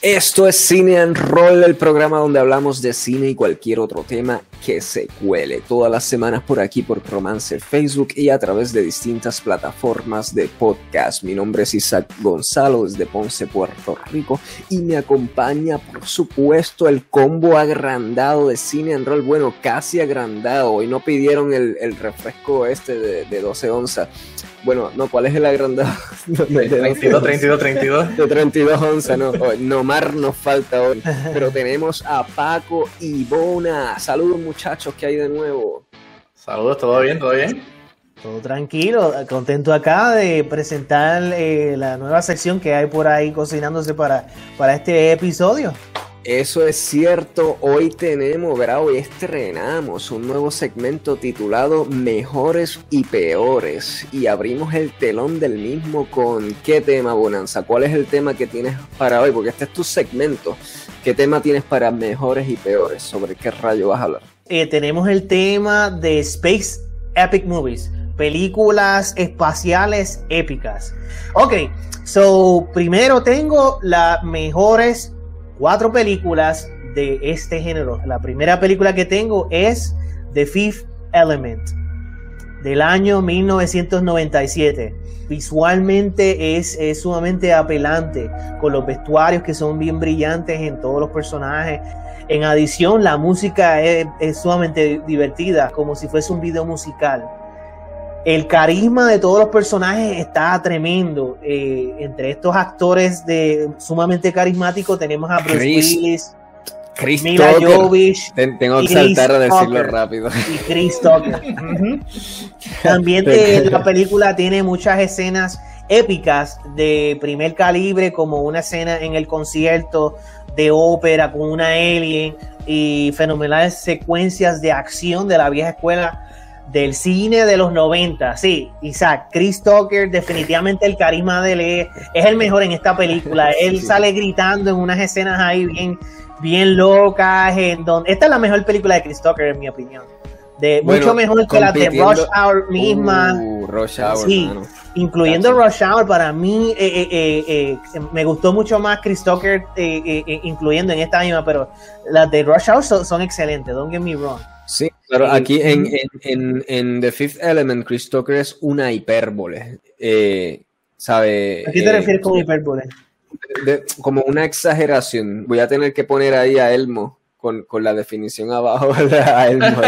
Esto es Cine and Roll, el programa donde hablamos de cine y cualquier otro tema que se cuele. Todas las semanas por aquí, por Romance Facebook y a través de distintas plataformas de podcast. Mi nombre es Isaac Gonzalo desde Ponce, Puerto Rico y me acompaña, por supuesto, el combo agrandado de Cine and Roll. Bueno, casi agrandado. Hoy no pidieron el, refresco este de, de 12 onzas bueno, no, ¿cuál es el agrandado? 32, 32, 32. De 32 onzas, no. Nomar nos falta hoy. Pero tenemos a Paco y Bona. Saludos, muchachos, ¿qué hay de nuevo? Saludos, ¿todo bien? ¿Todo bien? Todo tranquilo, contento acá de presentar eh, la nueva sección que hay por ahí cocinándose para, para este episodio. Eso es cierto, hoy tenemos, ¿verdad? Hoy estrenamos un nuevo segmento titulado Mejores y Peores y abrimos el telón del mismo con ¿qué tema, Bonanza? ¿Cuál es el tema que tienes para hoy? Porque este es tu segmento. ¿Qué tema tienes para Mejores y Peores? ¿Sobre qué rayo vas a hablar? Eh, tenemos el tema de Space Epic Movies, películas espaciales épicas. Ok, so primero tengo las mejores cuatro películas de este género. La primera película que tengo es The Fifth Element del año 1997. Visualmente es, sumamente apelante, con los vestuarios que son bien brillantes en todos los personajes. En adición, la música es, sumamente divertida, como si fuese un video musical. El carisma de todos los personajes está tremendo. Eh, entre estos actores de sumamente carismáticos tenemos a Bruce Willis, Mila Jovovich, tengo que saltar a decirlo rápido. Y Chris Tucker. También la película tiene muchas escenas épicas de primer calibre, como una escena en el concierto de ópera con una alien y fenomenales secuencias de acción de la vieja escuela del cine de los 90. Sí, Isaac, Chris Tucker, definitivamente el carisma de él es, el mejor en esta película. Él sale gritando en unas escenas ahí bien, bien locas. En donde, esta es la mejor película de Chris Tucker, en mi opinión. De, mucho mejor que la de Rush Hour misma. Uh, Rush Hour, sí, incluyendo Rush Hour, para mí eh, eh, eh, me gustó mucho más Chris Tucker, incluyendo en esta misma, pero las de Rush Hour son, son excelentes, don't get me wrong. Sí, pero aquí en, en, en, The Fifth Element, Chris Tucker es una hipérbole. Eh, ¿sabe? ¿A qué te eh, refieres con hipérbole? como una exageración. Voy a tener que poner ahí a Elmo con, con la definición abajo a Elmo.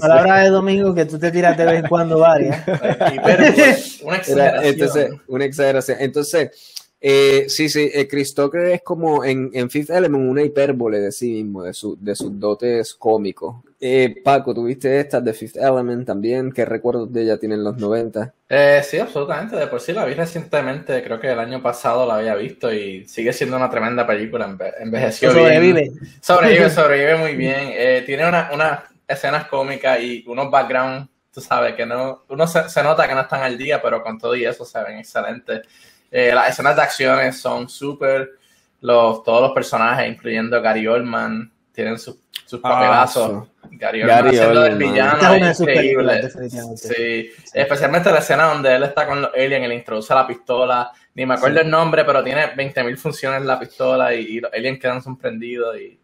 Palabra de domingo que tú te tiras de vez en cuando varias. una exageración. Entonces, una exageración. Entonces, eh, sí, sí, eh, Chris Tucker es como en, en, Fifth Element una hipérbole de sí mismo, de, su, de sus dotes cómicos. Eh, Paco, ¿tuviste esta de Fifth Element también? ¿Qué recuerdos de ella tienen los 90? Eh, sí, absolutamente. De por sí la vi recientemente, creo que el año pasado la había visto y sigue siendo una tremenda película. envejeció sobrevive. Sobrevive, sobrevive muy bien. Eh, tiene unas una escenas cómicas y unos backgrounds, tú sabes, que no, uno se, se, nota que no están al día, pero con todo y eso se ven excelentes. Eh, las escenas de acciones son súper. Los, todos los personajes, incluyendo Gary Oldman, tienen sus, sus ah, papelazos. Gary Oldman haciendo del villano es increíble. Sí. especialmente la escena donde él está con los aliens y le introduce la pistola. Ni me acuerdo el nombre, pero tiene 20.000 funciones la pistola y, los aliens quedan sorprendidos y,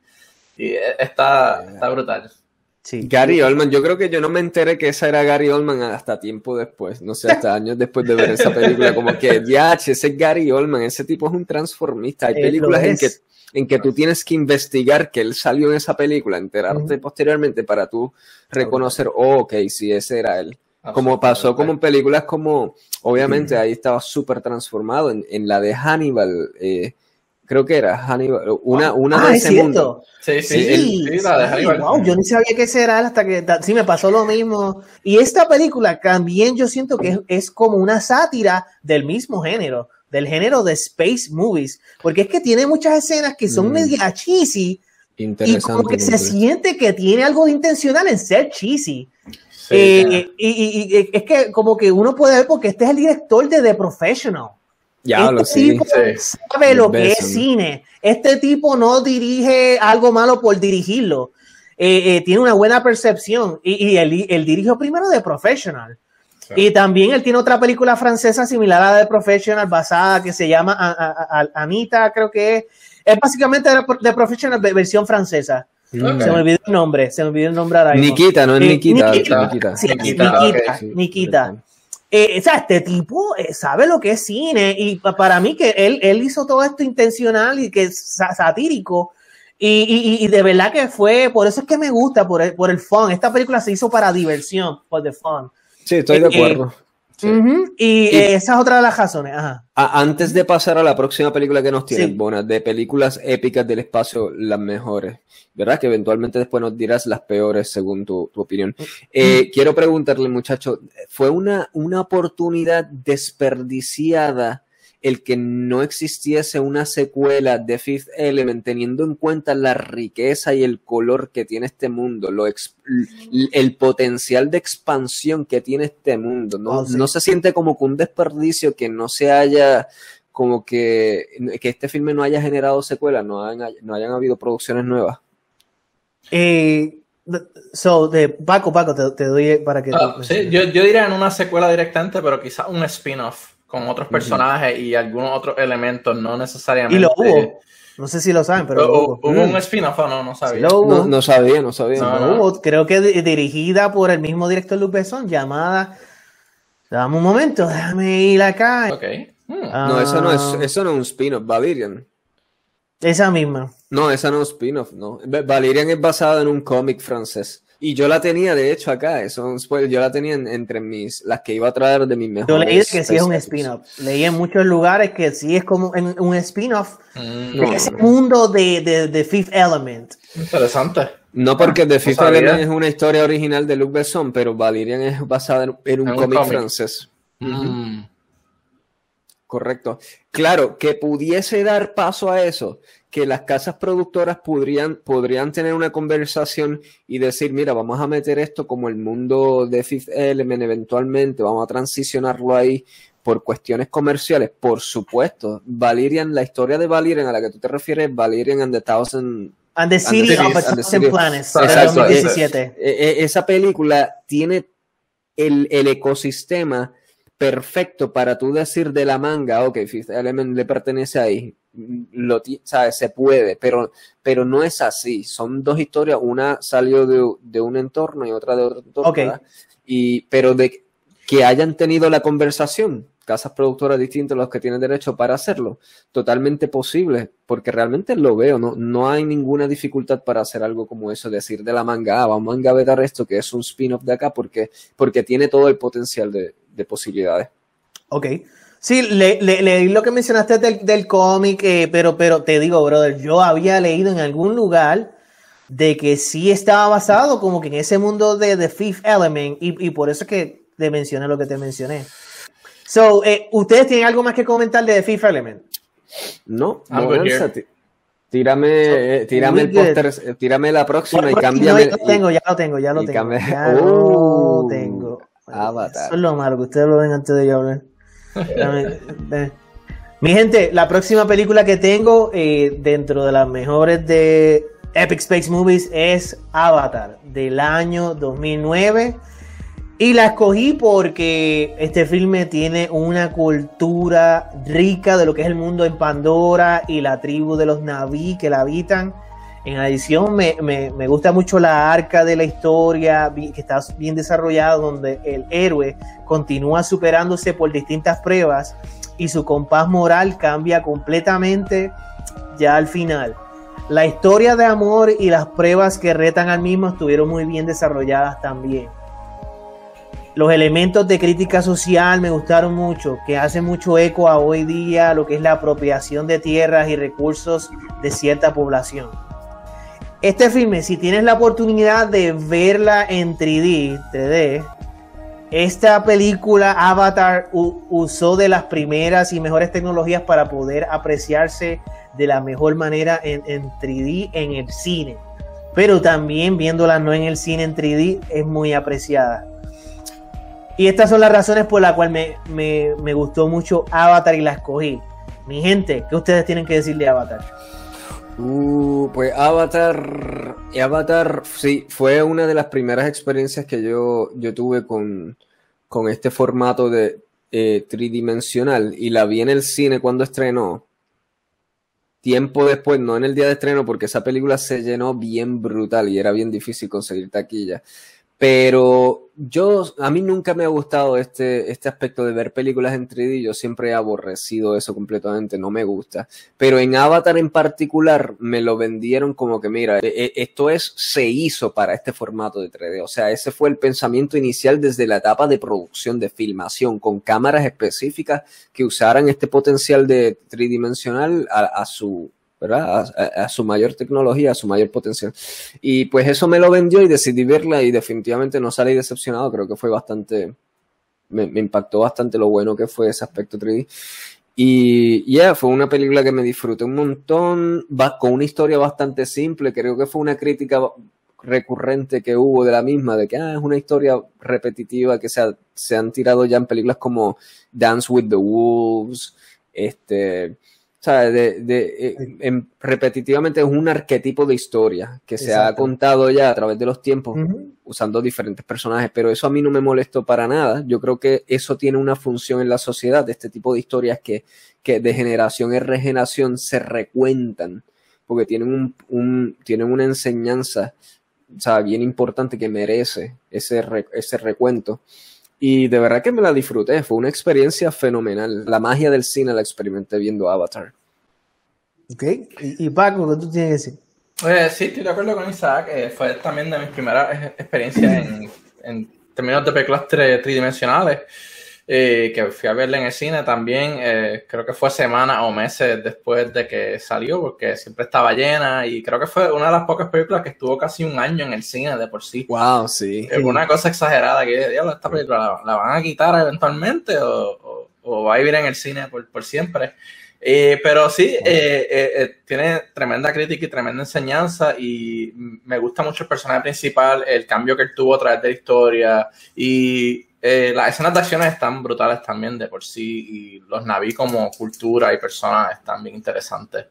y está, está brutal. Gary Oldman, yo creo que yo no me enteré que esa era Gary Oldman hasta tiempo después, no sé, hasta años después de ver esa película, como que, ya, ese es Gary Oldman, ese tipo es un transformista. Hay películas en que, en que tú tienes que investigar que él salió en esa película, enterarte posteriormente para tú reconocer, oh, ok, sí, ese era él. Como pasó como en películas como, obviamente ahí estaba súper transformado, en, en, la de Hannibal, eh, creo que era Hannibal, una, una ah, de ese mundo. Sí, sí, sí, la de Hannibal. Wow, yo ni sabía que ese era hasta que sí me pasó lo mismo. Y esta película también yo siento que es, como una sátira del mismo género, del género de space movies, porque es que tiene muchas escenas que son mm. media cheesy y como que se siente que tiene algo de intencional en ser cheesy. Eh, y, y, es que como que uno puede ver porque este es el director de The Professional. Ya este tipo sabe lo que es cine. Este tipo no dirige algo malo por dirigirlo. Eh, eh, tiene una buena percepción y, y él, dirigió primero de Professional. Y también él tiene otra película francesa similar a la de Professional, basada que se llama Anita, creo que es. Es básicamente de Professional versión francesa. Se me olvidó el nombre, se me olvidó el nombre ahora. Nikita, no es eh, Nikita. Nikita, Nikita. Sí, Nikita, Nikita. Eh, o sea, este tipo eh, sabe lo que es cine y para mí que él, él hizo todo esto intencional y que es satírico y, y, y, de verdad que fue, por eso es que me gusta, por el, por el fun. Esta película se hizo para diversión, por the fun. Sí, estoy de acuerdo. Y, esa es otra de las razones. Ajá. Antes de pasar a la próxima película que nos tiene, Bona, de películas épicas del espacio, las mejores, ¿verdad? Que eventualmente después nos dirás las peores según tu, opinión. Eh, quiero preguntarle, muchacho, ¿fue una, una oportunidad desperdiciada el que no existiese una secuela de Fifth Element teniendo en cuenta la riqueza y el color que tiene este mundo, lo el potencial de expansión que tiene este mundo. ¿no? Oh, no se siente como que un desperdicio que no se haya como que, que este filme no haya generado secuelas, no, no hayan habido producciones nuevas. Eh, so, de Paco, Paco, te, doy para que... Ah, sí, yo, yo diría en una secuela directamente, pero quizás un spin-off con otros personajes y algunos otros elementos, no necesariamente. Y lo hubo. No sé si lo saben, pero. ¿Hubo, un mm. spin-off o no? No sabía. no, sabía, no sabía. No, Creo que dirigida por el mismo director Luc Besson, llamada. Dame un momento, déjame ir acá. Ok. Hmm. no, eso no es, ah. eso no es un spin-off, Valerian. Esa misma. No, esa no es spin-off, no. Valerian es basada en un cómic francés. Y yo la tenía, de hecho, acá. Eso, yo la tenía entre mis, las que iba a traer de mis mejores. Yo leí que sí es un spin-off. Leí en muchos lugares que sí es como un spin-off mm. de ese mundo de, de, Fifth Element. Interesante. No porque The Fifth Element es una historia original de Luc Besson, pero Valerian es basada en, un, cómic francés. Mm. Correcto. Claro, que pudiese dar paso a eso que las casas productoras podrían, podrían tener una conversación y decir, mira, vamos a meter esto como el mundo de Fifth Element eventualmente, vamos a transicionarlo ahí por cuestiones comerciales, por supuesto. Valerian, la historia de Valerian a la que tú te refieres, Valerian and the Thousand... And the City, of Thousand Planets, 2017. esa película tiene el, el ecosistema perfecto para tú decir de la manga, ok, Fifth Element le pertenece ahí, lo, ¿sabes? se puede, pero, pero no es así. Son dos historias, una salió de, un entorno y otra de otro entorno. Y, pero de que hayan tenido la conversación, casas productoras distintas los que tienen derecho para hacerlo, totalmente posible, porque realmente lo veo, no, no hay ninguna dificultad para hacer algo como eso, decir de la manga, ah, vamos a engavetar esto que es un spin-off de acá, porque, porque tiene todo el potencial de, de posibilidades. Ok. Sí, leí le, lo que mencionaste del, cómic, eh, pero, pero te digo, brother, yo había leído en algún lugar de que sí estaba basado como que en ese mundo de The Fifth Element y, por eso es que te mencioné lo que te mencioné. So, eh, ¿ustedes tienen algo más que comentar de The Fifth Element? No, tírame, eh, tírame el póster, tírame la próxima y cámbiame. ya lo tengo, ya lo tengo, ya lo tengo. Ya lo uh, tengo. Avatar. Eso es lo malo, que ustedes lo ven antes de yo hablar. Mi gente, la próxima película que tengo eh, dentro de las mejores de Epic Space Movies es Avatar del año 2009. Y la escogí porque este filme tiene una cultura rica de lo que es el mundo en Pandora y la tribu de los Naví que la habitan. En adición, me, me, gusta mucho la arca de la historia, que está bien desarrollada, donde el héroe continúa superándose por distintas pruebas y su compás moral cambia completamente ya al final. La historia de amor y las pruebas que retan al mismo estuvieron muy bien desarrolladas también. Los elementos de crítica social me gustaron mucho, que hace mucho eco a hoy día lo que es la apropiación de tierras y recursos de cierta población. Este filme, si tienes la oportunidad de verla en 3D, 3D esta película Avatar usó de las primeras y mejores tecnologías para poder apreciarse de la mejor manera en, 3D en el cine. Pero también viéndola no en el cine en 3D es muy apreciada. Y estas son las razones por las cuales me, me gustó mucho Avatar y la escogí. Mi gente, ¿qué ustedes tienen que decir de Avatar? Uh, pues Avatar, Avatar, sí, fue una de las primeras experiencias que yo, yo tuve con, con este formato de eh, tridimensional y la vi en el cine cuando estrenó. Tiempo después, no en el día de estreno, porque esa película se llenó bien brutal y era bien difícil conseguir taquilla. Pero yo, a mí nunca me ha gustado este, este aspecto de ver películas en 3D. Yo siempre he aborrecido eso completamente, no me gusta. Pero en Avatar en particular me lo vendieron como que, mira, e, e, esto es, se hizo para este formato de 3D. O sea, ese fue el pensamiento inicial desde la etapa de producción, de filmación, con cámaras específicas que usaran este potencial de tridimensional a, a su ¿verdad? A, su mayor tecnología, a su mayor potencial. Y pues eso me lo vendió y decidí verla y definitivamente no salí decepcionado, creo que fue bastante, me, impactó bastante lo bueno que fue ese aspecto 3D. Y ya, fue una película que me disfruté un montón, va, con una historia bastante simple, creo que fue una crítica recurrente que hubo de la misma, de que ah, es una historia repetitiva que se, se han tirado ya en películas como Dance with the Wolves, este, o sea, de, de, eh, repetitivamente es un arquetipo de historia que se ha contado ya a través de los tiempos usando diferentes personajes, pero eso a mí no me molestó para nada. Yo creo que eso tiene una función en la sociedad, de este tipo de historias que, que de generación en regeneración se recuentan, porque tienen, un, un, tienen una enseñanza o sea, bien importante que merece ese, ese recuento. Y de verdad que me la disfruté, fue una experiencia fenomenal. La magia del cine la experimenté viendo Avatar. Ok, y, Paco, ¿qué tú tienes que decir? Eh, sí, estoy de acuerdo con Isaac. Eh, fue también de mis primeras experiencias en, en términos de películas tridimensionales. Eh, que fui a verla en el cine también, eh, creo que fue semanas o meses después de que salió, porque siempre estaba llena y creo que fue una de las pocas películas que estuvo casi un año en el cine de por sí. Wow, sí. Es una cosa exagerada que, diablo, esta película la, van a quitar eventualmente o, o, va a vivir en el cine por, por siempre. Eh, pero sí, tiene tremenda crítica y tremenda enseñanza y me gusta mucho el personaje principal, el cambio que él tuvo a través de la historia y eh, las escenas de acciones están brutales también de por sí y los naví como cultura y personas están bien interesantes.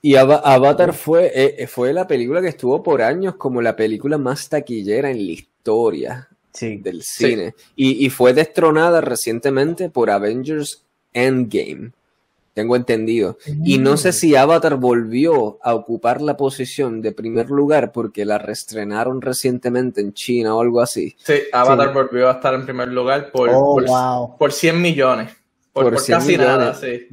Y Avatar fue, eh, fue la película que estuvo por años como la película más taquillera en la historia del cine. Y, y, fue destronada recientemente por Avengers Endgame tengo entendido. Y no sé mm. si Avatar volvió a ocupar la posición de primer lugar porque la restrenaron recientemente en China o algo así. Sí, Avatar volvió a estar en primer lugar por, oh, por, 100 millones. Por, casi nada, sí.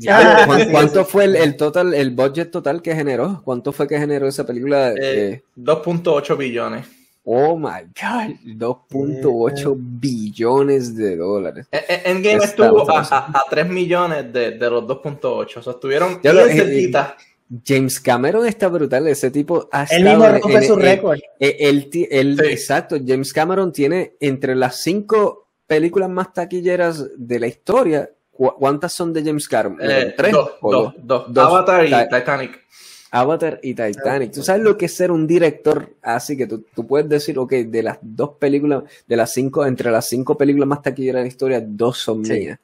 ¿Cuánto, fue el, total, el budget total que generó? ¿Cuánto fue que generó esa película? 2.8 eh, billones. Oh my god, 2.8 billones de dólares. E, e, Endgame estuvo a, 3 millones de, los 2.8. O sea, estuvieron bien eh, cerquita. James Cameron está brutal, ese tipo ha Él mismo rompe su récord. Exacto, James Cameron tiene entre las cinco películas más taquilleras de la historia. ¿Cuántas son de James Cameron? Eh, ¿Tres? Dos, dos, dos, Avatar y Titanic. Avatar y Titanic. ¿Tú sabes lo que es ser un director así que tú, puedes decir, ok, de las dos películas, de las cinco, entre las cinco películas más taquilleras de la historia, dos son mías.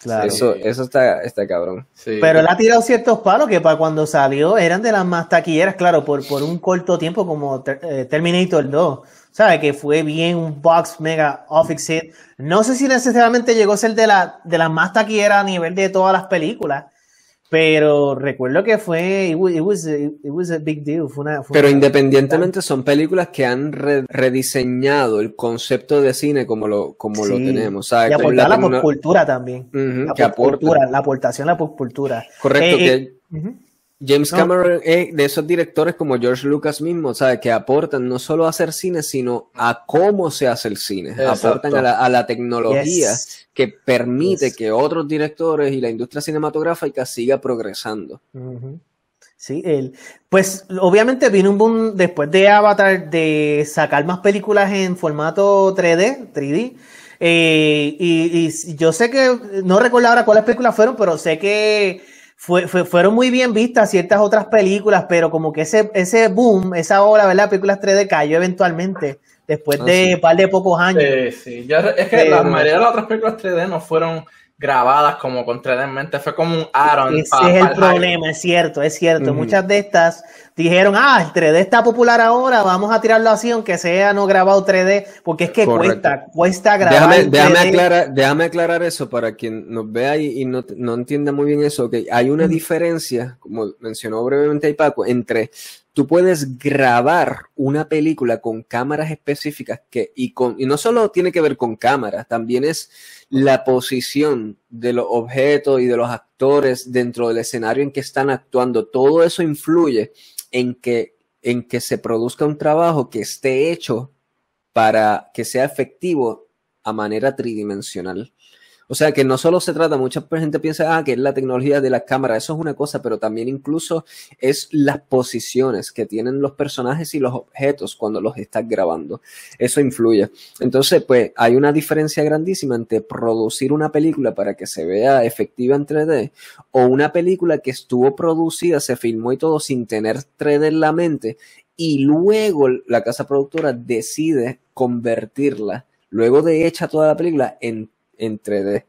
Claro. Eso, eso está, está cabrón. Pero él ha tirado ciertos palos que para cuando salió eran de las más taquilleras, claro, por, por un corto tiempo como eh, Terminator 2. ¿Sabe? Que fue bien un box mega office hit. No sé si necesariamente llegó a ser de, la, de las más taquilleras a nivel de todas las películas pero recuerdo que fue, it was, it was, a, big deal. Pero independientemente son películas que han rediseñado el concepto de cine como lo, como lo tenemos. Y aportar la, popcultura también. la, popcultura, la aportación a la popcultura. Correcto. Eh, que, eh, James Cameron es de esos directores como George Lucas mismo, ¿sabes? Que aportan no solo a hacer cine, sino a cómo se hace el cine. Aportan a la, tecnología que permite que otros directores y la industria cinematográfica siga progresando. Sí, él. Pues obviamente vino un boom después de Avatar de sacar más películas en formato 3D, 3D. Eh, y, y yo sé que, no recuerdo ahora cuáles películas fueron, pero sé que fue, fueron muy bien vistas ciertas otras películas, pero como que ese, ese boom, esa ola, ¿verdad? Películas 3D cayó eventualmente después ah, de un par de pocos años. Sí, sí. es que la mayoría de las otras películas 3D no fueron grabadas como con 3D en mente, fue como un add Ese es el problema, es cierto, es cierto. Muchas de estas dijeron, ah, el 3D está popular ahora, vamos a tirarlo así, aunque sea no grabado 3D, porque es que cuesta, cuesta grabar. Déjame, déjame, aclarar, déjame aclarar eso para quien nos vea y, y no, no, entienda muy bien eso, que hay una diferencia, como mencionó brevemente ahí Paco, entre tú puedes grabar una película con cámaras específicas que, y, con, y no solo tiene que ver con cámaras, también es la posición de los objetos y de los actores dentro del escenario en que están actuando. Todo eso influye en que, en que se produzca un trabajo que esté hecho para que sea efectivo a manera tridimensional. O sea que no solo se trata, mucha gente piensa ah, que es la tecnología de la cámara, eso es una cosa, pero también incluso es las posiciones que tienen los personajes y los objetos cuando los estás grabando. Eso influye. Entonces, pues hay una diferencia grandísima entre producir una película para que se vea efectiva en 3D o una película que estuvo producida, se filmó y todo sin tener 3D en la mente y luego la casa productora decide convertirla, luego de hecha toda la película, en en 3D.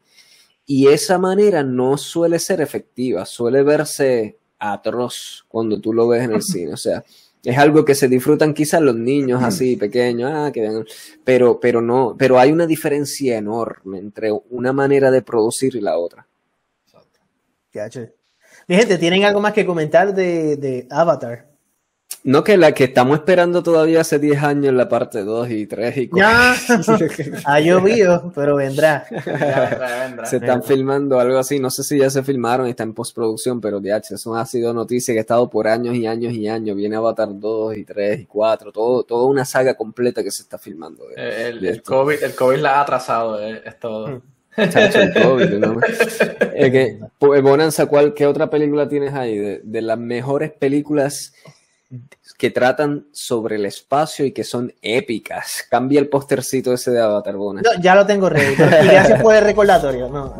Y esa manera no suele ser efectiva, suele verse atroz cuando tú lo ves en el cine. O sea, es algo que se disfrutan quizás los niños así pequeños, ah, que pero, pero no, pero hay una diferencia enorme entre una manera de producir y la otra. Mi gente, ¿tienen algo más que comentar de, de Avatar? No, que la que estamos esperando todavía hace 10 años, la parte 2 y 3 y 4. Ya, ha llovido, pero vendrá. Se están filmando algo así, no sé si ya se filmaron y está en postproducción, pero de eso ha sido noticia que ha estado por años y años y años. Viene Avatar 2 y 3 y 4, todo, toda una saga completa que se está filmando. el, COVID, el COVID la ha atrasado, eh, es todo. Hmm. el COVID, ¿no? que, pues, Bonanza, ¿cuál, ¿qué otra película tienes ahí? De, de las mejores películas que tratan sobre el espacio y que son épicas. Cambia el postercito ese de Avatar No, ya lo tengo ready. Y gracias por el recordatorio. No,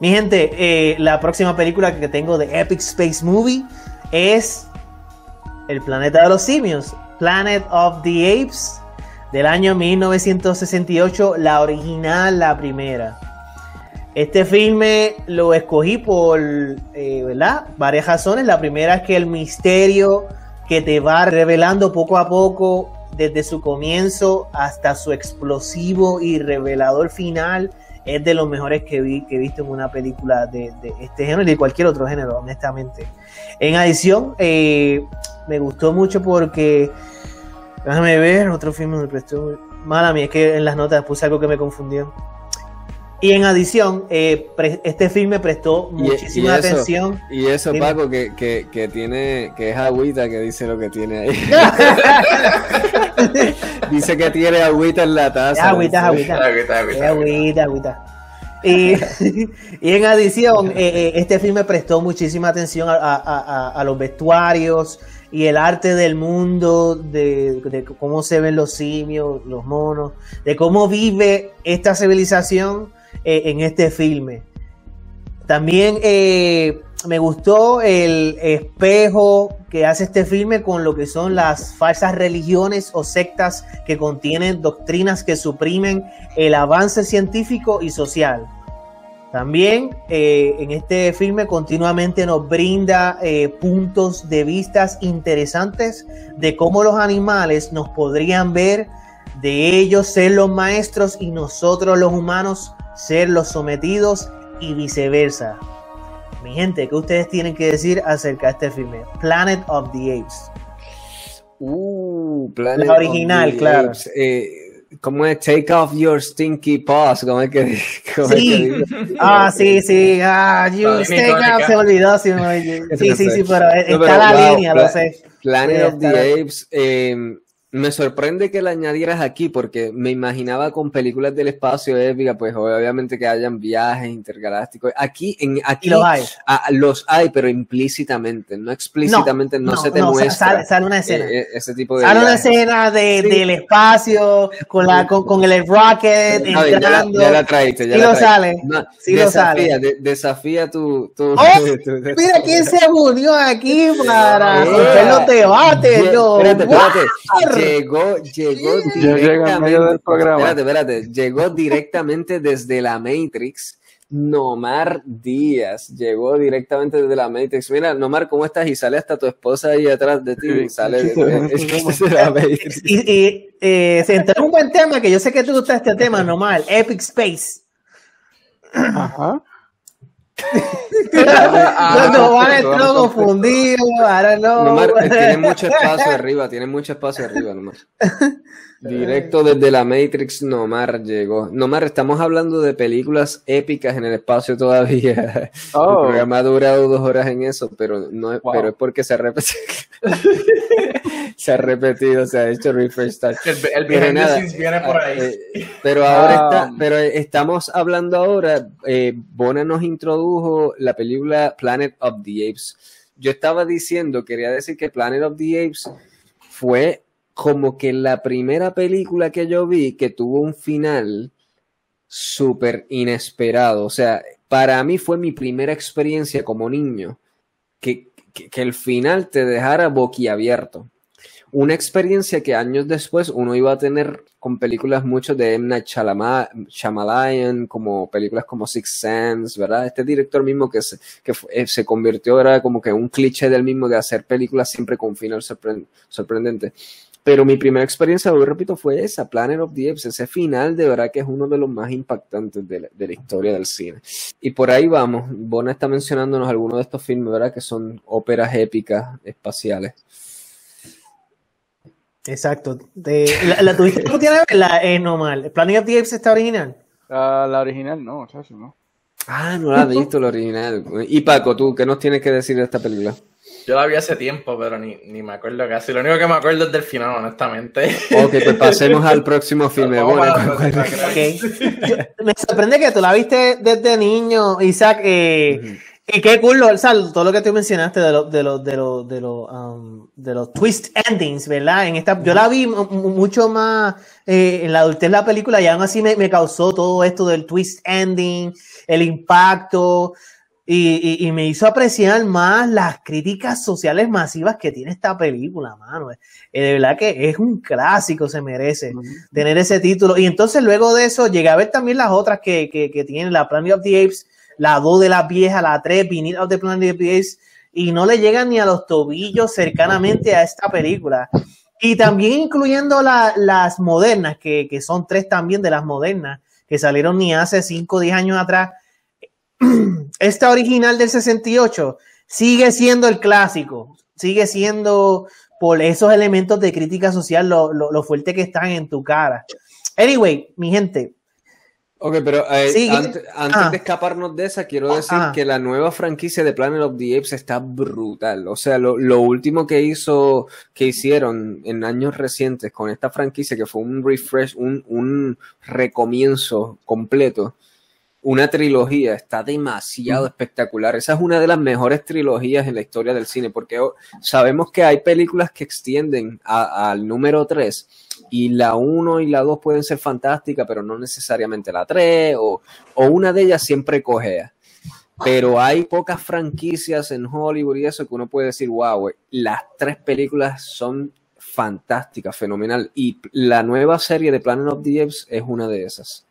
Mi gente, eh, la próxima película que tengo de Epic Space Movie es El planeta de los simios, Planet of the Apes, del año 1968, la original, la primera. Este filme lo escogí por, eh, ¿verdad? Varias razones. La primera es que el misterio que te va revelando poco a poco desde su comienzo hasta su explosivo y revelador final es de los mejores que, vi, que he visto en una película de, este género y de cualquier otro género, honestamente. En adición, eh, me gustó mucho porque, déjame ver, otro filme me prestó... Mala mía, es que en las notas puse algo que me confundió. Y en adición, eh, este filme prestó muchísima atención. Y eso, Paco, que, que, que, tiene, que es agüita que dice lo que tiene ahí. dice que tiene agüita en la taza. agüita, agüita. Agüita, agüita. agüita, agüita. Y, y, en adición, eh, eh, este filme prestó muchísima atención a, a, a, los vestuarios y el arte del mundo, de, de, cómo se ven los simios, los monos, de cómo vive esta civilización eh, en este filme. También eh, me gustó el espejo que hace este filme con lo que son las falsas religiones o sectas que contienen doctrinas que suprimen el avance científico y social. También eh, en este filme continuamente nos brinda puntos de vistas interesantes de cómo los animales nos podrían ver, de ellos ser los maestros y nosotros los humanos ser los sometidos y viceversa. Mi gente, ¿qué ustedes tienen que decir acerca de este filme? Planet of the Apes. Uh, Planet La original, claro. Eh, ¿Cómo es? Take off your stinky paws. ¿Cómo es que, sí. ah, sí, sí. Ah, you take off. Se olvidó. Sí, sí, sí, sí, pero está la línea, lo sé. Planet of the Apes. Eh, me sorprende que la añadieras aquí porque me imaginaba con películas del espacio épica, pues obviamente que hayan viajes intergalácticos. Aquí, en, aquí los hay. los hay, pero implícitamente, no explícitamente, no, se te muestra. Sale, una escena. E, e, ese tipo de sale una escena de, del espacio con, la, con, el rocket entrando. Ya, la, traiste. Ya sí lo sale. sí desafía, lo sale. desafía tu. tu, oh, mira quién se unió aquí para romper los debates. Espérate, espérate llegó, llegó directamente. Del programa. Espérate, espérate. Llegó directamente desde la Matrix. Nomar Díaz llegó directamente desde la Matrix. Mira, Nomar, ¿cómo estás? Y sale hasta tu esposa ahí atrás de ti. Y sale de, la Matrix. Y, y eh, se entró un buen tema que yo sé que tú gusta este tema, Nomar. Epic Space. Ajá. Ah, no, vale todo confundido, ahora no. tiene mucho espacio arriba, tiene mucho espacio arriba nomás. Directo desde la Matrix, Nomar llegó. Nomar, estamos hablando de películas épicas en el espacio todavía. Oh. El programa ha durado dos horas en eso, pero no es, pero es porque se ha repetido. se ha repetido, se ha hecho refresh. El, el viene por ahí. Eh, pero ahora está, pero estamos hablando ahora, eh, Bona nos introdujo la película Planet of the Apes. Yo estaba diciendo, quería decir que Planet of the Apes fue como que la primera película que yo vi que tuvo un final súper inesperado. O sea, para mí fue mi primera experiencia como niño que, que, el final te dejara boquiabierto. Una experiencia que años después uno iba a tener con películas muchas de M. Night como películas como Six Sense, ¿verdad? Este director mismo que se, que eh, se convirtió, era como que un cliché del mismo de hacer películas siempre con final sorprendente. Pero mi primera experiencia, hoy repito, fue esa, Planet of the Apes, ese final de verdad que es uno de los más impactantes de la, historia del cine. Y por ahí vamos, Bona está mencionándonos algunos de estos filmes, ¿verdad? Que son óperas épicas espaciales. Exacto. De, la, la tuviste tú tienes la es normal. ¿Planet of the Apes está original? la original no, no. Ah, no la has visto la original. Y Paco, tú, ¿qué nos tienes que decir de esta película? Yo la vi hace tiempo, pero ni, ni, me acuerdo casi. Lo único que me acuerdo es del final, honestamente. Ok, pues pasemos al próximo filme. me sorprende que tú la viste desde niño, Isaac. Eh, Y qué cool, o sea, todo lo que tú mencionaste de los de los de los de los um, de los twist endings, ¿verdad? En esta, yo la vi mucho más eh, en la adultez la película y aún así me, me causó todo esto del twist ending, el impacto. Y, y, me hizo apreciar más las críticas sociales masivas que tiene esta película, mano. Eh, de verdad que es un clásico, se merece tener ese título. Y entonces luego de eso llegué a ver también las otras que, que, que tienen, la Planet of the Apes, la 2 de la vieja, la 3, Vinil of the Planet of the Apes, y no le llegan ni a los tobillos cercanamente a esta película. Y también incluyendo la, las modernas, que, que son tres también de las modernas, que salieron ni hace 5 o 10 años atrás esta original del 68 sigue siendo el clásico, sigue siendo por esos elementos de crítica social lo, lo, fuerte que están en tu cara. Anyway, mi gente. Ok, pero eh, antes, ah. de escaparnos de esa, quiero decir que la nueva franquicia de Planet of the Apes está brutal. O sea, lo, lo, último que hizo, que hicieron en años recientes con esta franquicia, que fue un refresh, un, un recomienzo completo, una trilogía, está demasiado espectacular. Esa es una de las mejores trilogías en la historia del cine, porque sabemos que hay películas que extienden al número 3 y la 1 y la 2 pueden ser fantásticas, pero no necesariamente la 3 o, una de ellas siempre cogea. Pero hay pocas franquicias en Hollywood y eso que uno puede decir, wow, las tres películas son fantásticas, fenomenal. Y la nueva serie de Planet of the Apes es una de esas.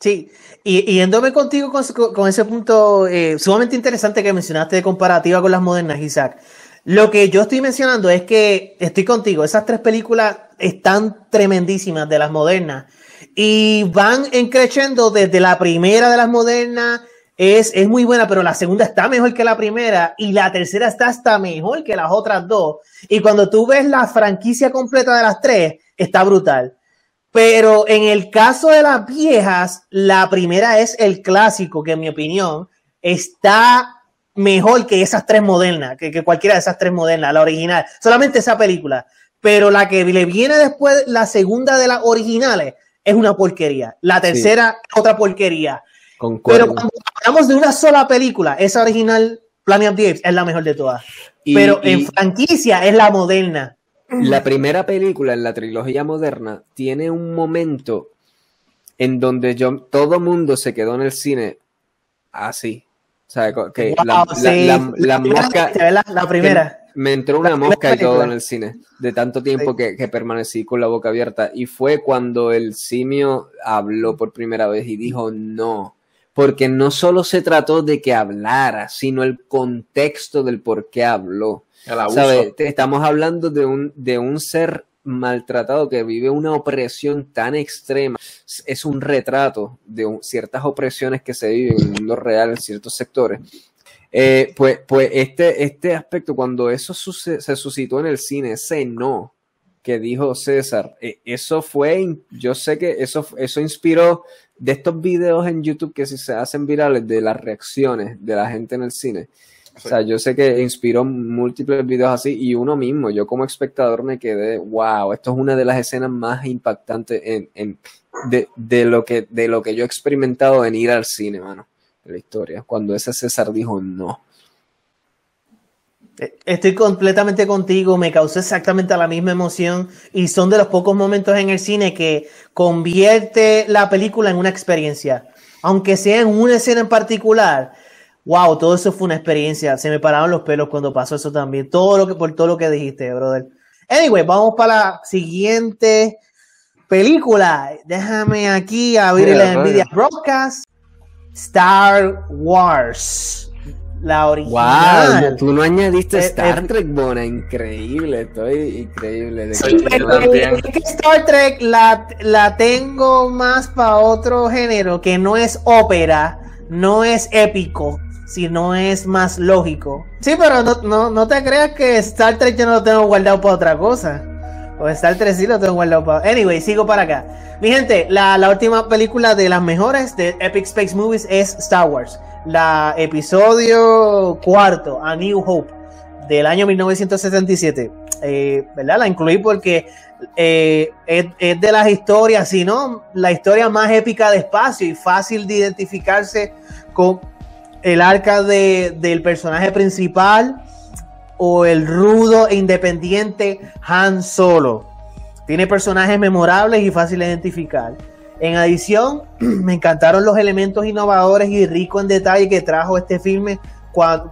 Sí, y, yéndome contigo con, ese punto eh, sumamente interesante que mencionaste de comparativa con las modernas, Isaac. Lo que yo estoy mencionando es que estoy contigo, esas tres películas están tremendísimas de las modernas y van encreciendo desde la primera de las modernas, es, es muy buena, pero la segunda está mejor que la primera y la tercera está hasta mejor que las otras dos. Y cuando tú ves la franquicia completa de las tres, está brutal. Pero en el caso de las viejas, la primera es el clásico, que en mi opinión está mejor que esas tres modernas, que, cualquiera de esas tres modernas, la original, solamente esa película. Pero la que le viene después, la segunda de las originales, es una porquería. La tercera, otra porquería. Pero cuando hablamos de una sola película, esa original, Planet of the Apes, es la mejor de todas. Pero en franquicia es la moderna. La primera película en la trilogía moderna tiene un momento en donde yo, todo mundo se quedó en el cine así. O sea, que la, mosca. La, primera. me entró una mosca y todo en el cine, de tanto tiempo que, que, permanecí con la boca abierta. Y fue cuando el simio habló por primera vez y dijo no, porque no solo se trató de que hablara, sino el contexto del por qué habló. ¿Sabe? Estamos hablando de un, de un ser maltratado que vive una opresión tan extrema. Es un retrato de ciertas opresiones que se viven en el mundo real en ciertos sectores. Eh, pues, pues este, este aspecto, cuando eso se suscitó en el cine, ese no que dijo César, eh, eso fue, yo sé que eso, eso inspiró de estos videos en YouTube que si se hacen virales de las reacciones de la gente en el cine. O sea, yo sé que inspiró múltiples videos así y uno mismo, yo como espectador me quedé, wow, esto es una de las escenas más impactantes en, en de, de, lo que, de lo que yo he experimentado en ir al cine, mano, de la historia. Cuando ese César dijo no. Estoy completamente contigo, me causó exactamente la misma emoción y son de los pocos momentos en el cine que convierte la película en una experiencia. Aunque sea en una escena en particular, wow, todo eso fue una experiencia. Se me pararon los pelos cuando pasó eso también. Todo lo que, por todo lo que dijiste, brother. Anyway, vamos para la siguiente película. Déjame aquí abrir la Nvidia Broadcast. Star Wars. La original. Wow, tú no añadiste eh, Star eh, Trek, Bona, increíble, estoy increíble. Star Trek la, la tengo más para otro género que no es ópera, no es épico, sino es más lógico. Sí, pero no, no, no te creas que Star Trek yo no lo tengo guardado para otra cosa. O Star Trek sí lo tengo guardado para. Anyway, sigo para acá. Mi gente, la, la última película de las mejores de Epic Space Movies es Star Wars la episodio cuarto, A New Hope, del año 1977. Eh, ¿Verdad? La incluí porque eh, es, de las historias, si no, la historia más épica de espacio y fácil de identificarse con el arca del personaje principal o el rudo e independiente Han Solo. Tiene personajes memorables y fácil de identificar. En adición, me encantaron los elementos innovadores y ricos en detalle que trajo este filme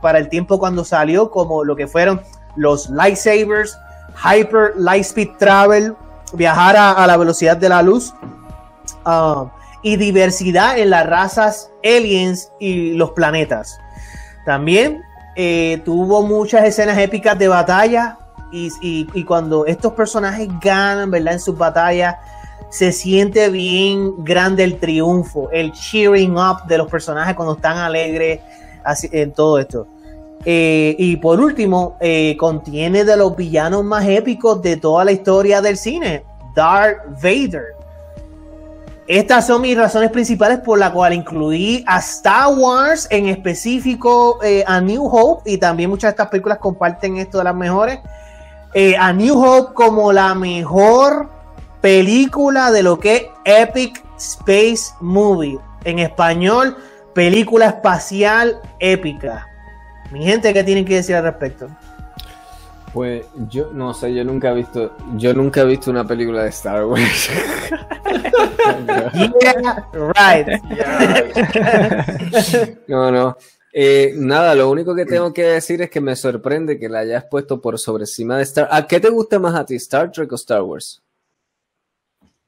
para el tiempo cuando salió, como lo que fueron los lightsabers, hyper light speed travel, viajar a, la velocidad de la luz um, y diversidad en las razas aliens y los planetas. También eh, tuvo muchas escenas épicas de batalla y, cuando estos personajes ganan, ¿verdad? En sus batallas se siente bien grande el triunfo, el cheering up de los personajes cuando están alegres así, en todo esto. Eh, y por último, eh, contiene de los villanos más épicos de toda la historia del cine, Darth Vader. Estas son mis razones principales por las cuales incluí a Star Wars, en específico eh, a New Hope, y también muchas de estas películas comparten esto de las mejores. a New Hope como la mejor película de lo que es Epic Space Movie. En español, película espacial épica. Mi gente, ¿qué tienen que decir al respecto? Pues yo no sé, yo nunca he visto, yo nunca he visto una película de Star Wars. yeah, right. no, no. Eh, nada, lo único que tengo que decir es que me sorprende que la hayas puesto por sobre encima de Star. ¿A qué te gusta más a ti, Star Trek o Star Wars?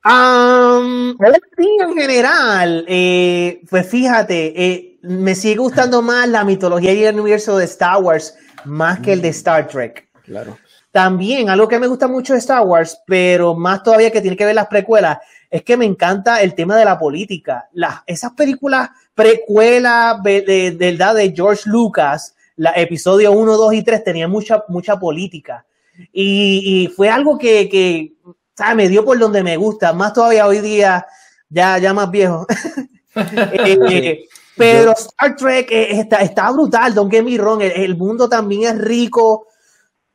en general, eh, pues fíjate, eh, me sigue gustando más la mitología y el universo de Star Wars más que el de Star Trek. Claro. También, algo que me gusta mucho de Star Wars, pero más todavía que tiene que ver las precuelas, es que me encanta el tema de la política. Las, esas películas precuelas de, de, de George Lucas, la episodio 1, 2 y 3, tenían mucha, mucha política. Y, y fue algo que, que me dio por donde me gusta, más todavía hoy día, ya, ya más viejo. Eh, pero Star Trek eh, está, está brutal, don't get me wrong, el, mundo también es rico,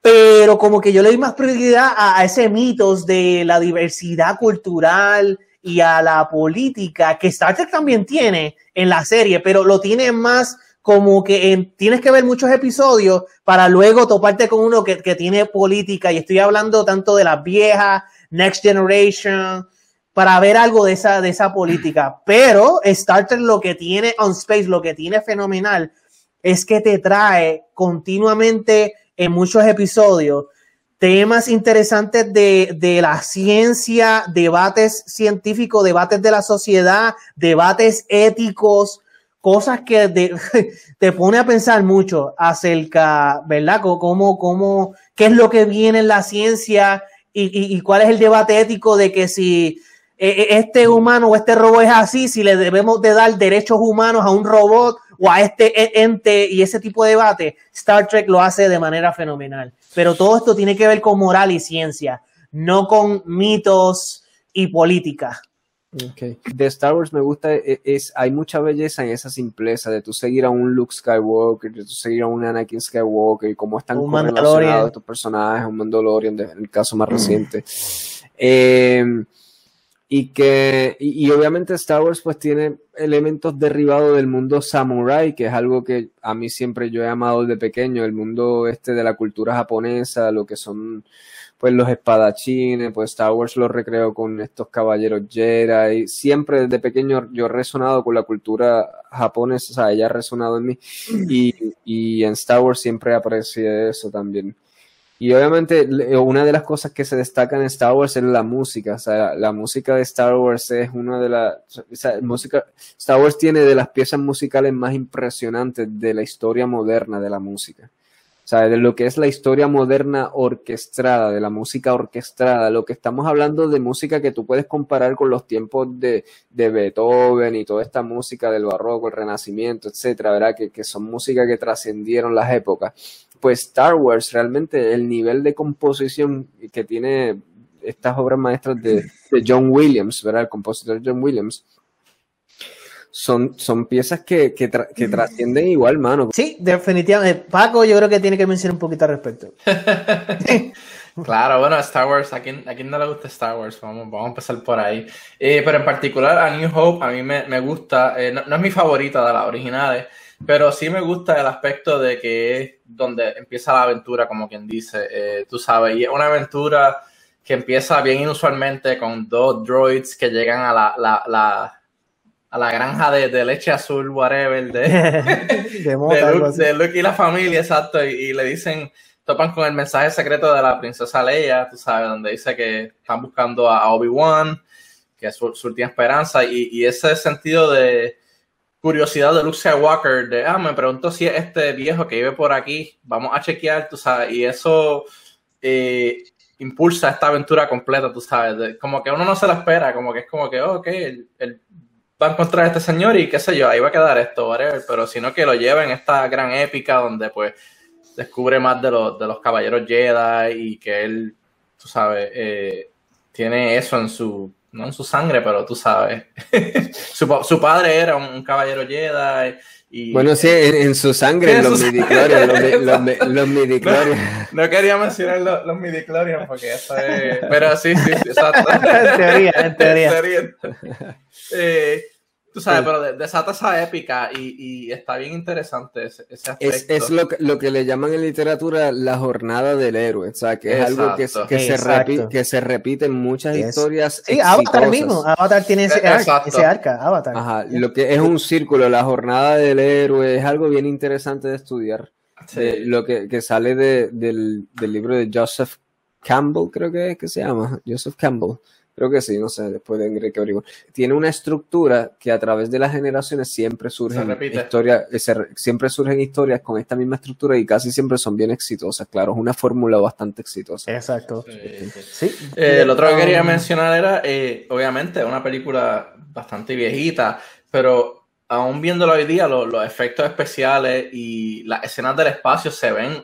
pero como que yo le doy más prioridad a, ese mitos de la diversidad cultural y a la política que Star Trek también tiene en la serie, pero lo tiene más como que tienes que ver muchos episodios para luego toparte con uno que, que, tiene política y estoy hablando tanto de las viejas Next Generation, para ver algo de esa, de esa política. Pero Star Trek lo que tiene on Space, lo que tiene fenomenal, es que te trae continuamente en muchos episodios temas interesantes de, de, la ciencia, debates científicos, debates de la sociedad, debates éticos, cosas que te pone a pensar mucho acerca, ¿verdad? Cómo, cómo, qué es lo que viene en la ciencia y, y, cuál es el debate ético de que si e, e, este humano o este robot es así, si le debemos de dar derechos humanos a un robot o a este e, ente y ese tipo de debate, Star Trek lo hace de manera fenomenal. Pero todo esto tiene que ver con moral y ciencia, no con mitos y política. Okay. De Star Wars me gusta, e, es, hay mucha belleza en esa simpleza de tú seguir a un Luke Skywalker, de tú seguir a un Anakin Skywalker y cómo están correlacionados estos personajes, un Mandalorian, en el caso más reciente. Eh, y que, y, obviamente Star Wars pues tiene elementos derivados del mundo samurai, que es algo que a mí siempre yo he amado desde pequeño, el mundo este de la cultura japonesa, lo que son pues los espadachines, pues Star Wars lo recreó con estos caballeros Jedi, siempre desde pequeño yo he resonado con la cultura japonesa, o sea, ella ha resonado en mí, y, y en Star Wars siempre aprecié eso también. Y obviamente una de las cosas que se destacan en Star Wars es la música. O sea, la, música de Star Wars es una de las... música, Star Wars tiene de las piezas musicales más impresionantes de la historia moderna de la música. O sea, de lo que es la historia moderna orquestada, de la música orquestada, lo que estamos hablando de música que tú puedes comparar con los tiempos de, de Beethoven y toda esta música del barroco, el renacimiento, etcétera, ¿verdad? Que, que son música que trascendieron las épocas pues Star Wars, realmente el nivel de composición que tiene estas obras maestras de, John Williams, ¿verdad? El compositor John Williams, son, son piezas que, que, trascienden igual, mano. Sí, definitivamente. Paco, yo creo que tiene que mencionar un poquito al respecto. claro, bueno, Star Wars, ¿a quién, ¿a quién, no le gusta Star Wars? Vamos, vamos a empezar por ahí. Eh, pero en particular a New Hope, a mí me, me gusta, eh, no, no, es mi favorita de las originales, pero sí me gusta el aspecto de que es donde empieza la aventura, como quien dice, eh, tú sabes, y es una aventura que empieza bien inusualmente con dos droids que llegan a la, la, la a la granja de, leche azul, whatever, de, de, Luke, y la familia, exacto, y, le dicen, topan con el mensaje secreto de la princesa Leia, tú sabes, donde dice que están buscando a Obi-Wan, que es su, última esperanza, y, y ese sentido de, curiosidad de Luke Skywalker de, ah, me pregunto si es este viejo que vive por aquí, vamos a chequear, tú sabes, y eso eh, impulsa esta aventura completa, tú sabes, como que uno no se la espera, como que es como que, oh, ok, él, va a encontrar a este señor y qué sé yo, ahí va a quedar esto, whatever, pero sino que lo lleva en esta gran épica donde pues descubre más de los, de los caballeros Jedi y que él, tú sabes, eh, tiene eso en su no en su sangre, pero tú sabes. su, padre era un, caballero Jedi. Y, bueno, sí, en, su sangre, en los midichlorians, los, midichlorians. No, quería mencionar los, los midichlorians porque eso es... Pero sí, sí, sí exacto. en teoría, en teoría. Eh, Tú sabes, pero desata esa épica y, está bien interesante ese, aspecto. Es, lo, que, lo que le llaman en literatura la jornada del héroe, o sea, que es algo que, que se, repite, que se repite en muchas historias Sí, Avatar mismo, Avatar tiene ese, arca, Avatar. Ajá, lo que es un círculo, la jornada del héroe, es algo bien interesante de estudiar. lo que, sale del, del libro de Joseph Campbell, creo que es que se llama, Joseph Campbell. Creo que sí, no sé, después de que averiguar. Tiene una estructura que a través de las generaciones siempre surgen historias, siempre surgen historias con esta misma estructura y casi siempre son bien exitosas. Claro, es una fórmula bastante exitosa. Exacto. Sí. Eh, el otro que quería mencionar era, eh, obviamente, una película bastante viejita, pero aún viéndolo hoy día, los efectos especiales y las escenas del espacio se ven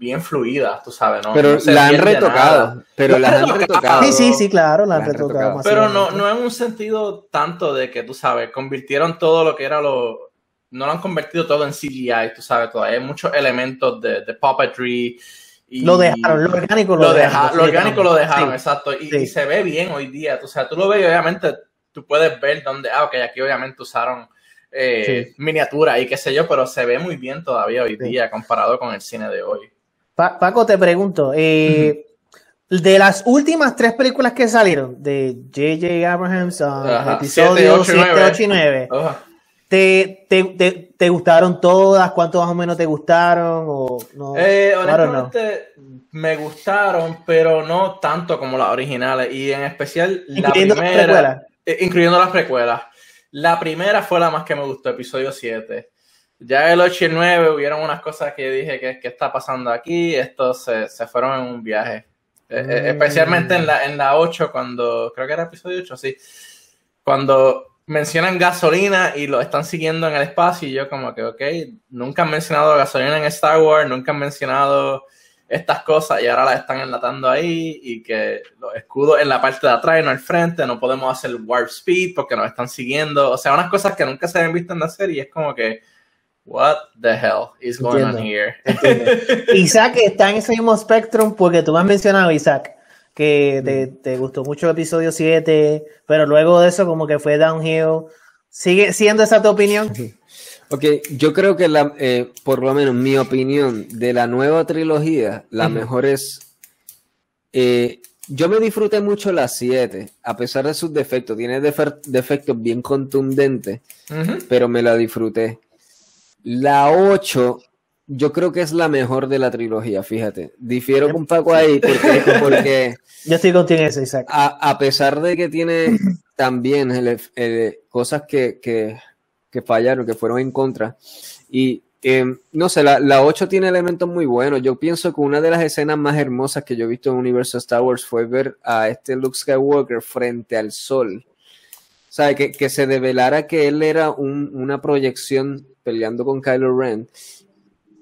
bien fluidas, tú sabes, ¿no? Pero la han retocado. Pero la han retocado. Sí, sí, sí, claro, la han retocado. Pero no, no en un sentido tanto de que, tú sabes, convirtieron todo lo que era lo... No lo han convertido todo en CGI, tú sabes, todavía hay muchos elementos de, de puppetry. Y, lo dejaron, lo orgánico lo, dejaron. lo orgánico lo dejaron, exacto. Y, se ve bien hoy día. Tú, o sea, tú lo ves y obviamente tú puedes ver dónde, ah, ok, aquí obviamente usaron eh, miniatura y qué sé yo, pero se ve muy bien todavía hoy día comparado con el cine de hoy. Paco, te pregunto, eh, de las últimas tres películas que salieron, de J.J. Abrams, uh, episodios 7, 8 y 9, ¿Te, te, te, te gustaron todas? ¿Cuánto más o menos te gustaron? O no? Eh, know. honestamente, me gustaron, pero no tanto como las originales. Y en especial la Incluyendo primera, eh, incluyendo las precuelas. La primera fue la más que me gustó, episodio 7. Ya el 8 y el 9 hubieron unas cosas que dije que, que está pasando aquí. Estos se, se fueron en un viaje. Eh, eh, Mm. especialmente en la, en la 8, cuando creo que era episodio 8, sí. Cuando mencionan gasolina y lo están siguiendo en el espacio y yo como que, ok, nunca han mencionado gasolina en Star Wars, nunca han mencionado estas cosas y ahora las están enlatando ahí y que los escudos en la parte de atrás y no al frente, no podemos hacer warp speed porque nos están siguiendo, o sea, unas cosas que nunca se habían visto en la serie y es como que, what the hell is going on Entiendo. here? Isaac está en ese mismo spectrum porque tú me has mencionado, Isaac, que te, te gustó mucho el episodio 7, pero luego de eso como que fue downhill. ¿Sigue siendo esa tu opinión? Ok, yo creo que la, eh, por lo menos mi opinión de la nueva trilogía, la mejor es. eh, yo me disfruté mucho la 7, a pesar de sus defectos. Tiene defectos bien contundentes, pero me la disfruté. La 8, yo creo que es la mejor de la trilogía, fíjate. Difiero con Paco ahí porque, porque Yo estoy contigo eso, Isaac. a, a pesar de que tiene también el el- cosas que, que- que fallaron, que fueron en contra, y eh, no sé, la, la 8 tiene elementos muy buenos. Yo pienso que una de las escenas más hermosas que yo he visto en Universo Star Wars fue ver a este Luke Skywalker frente al sol. O sea, que, que se develara que él era un- una proyección peleando con Kylo Ren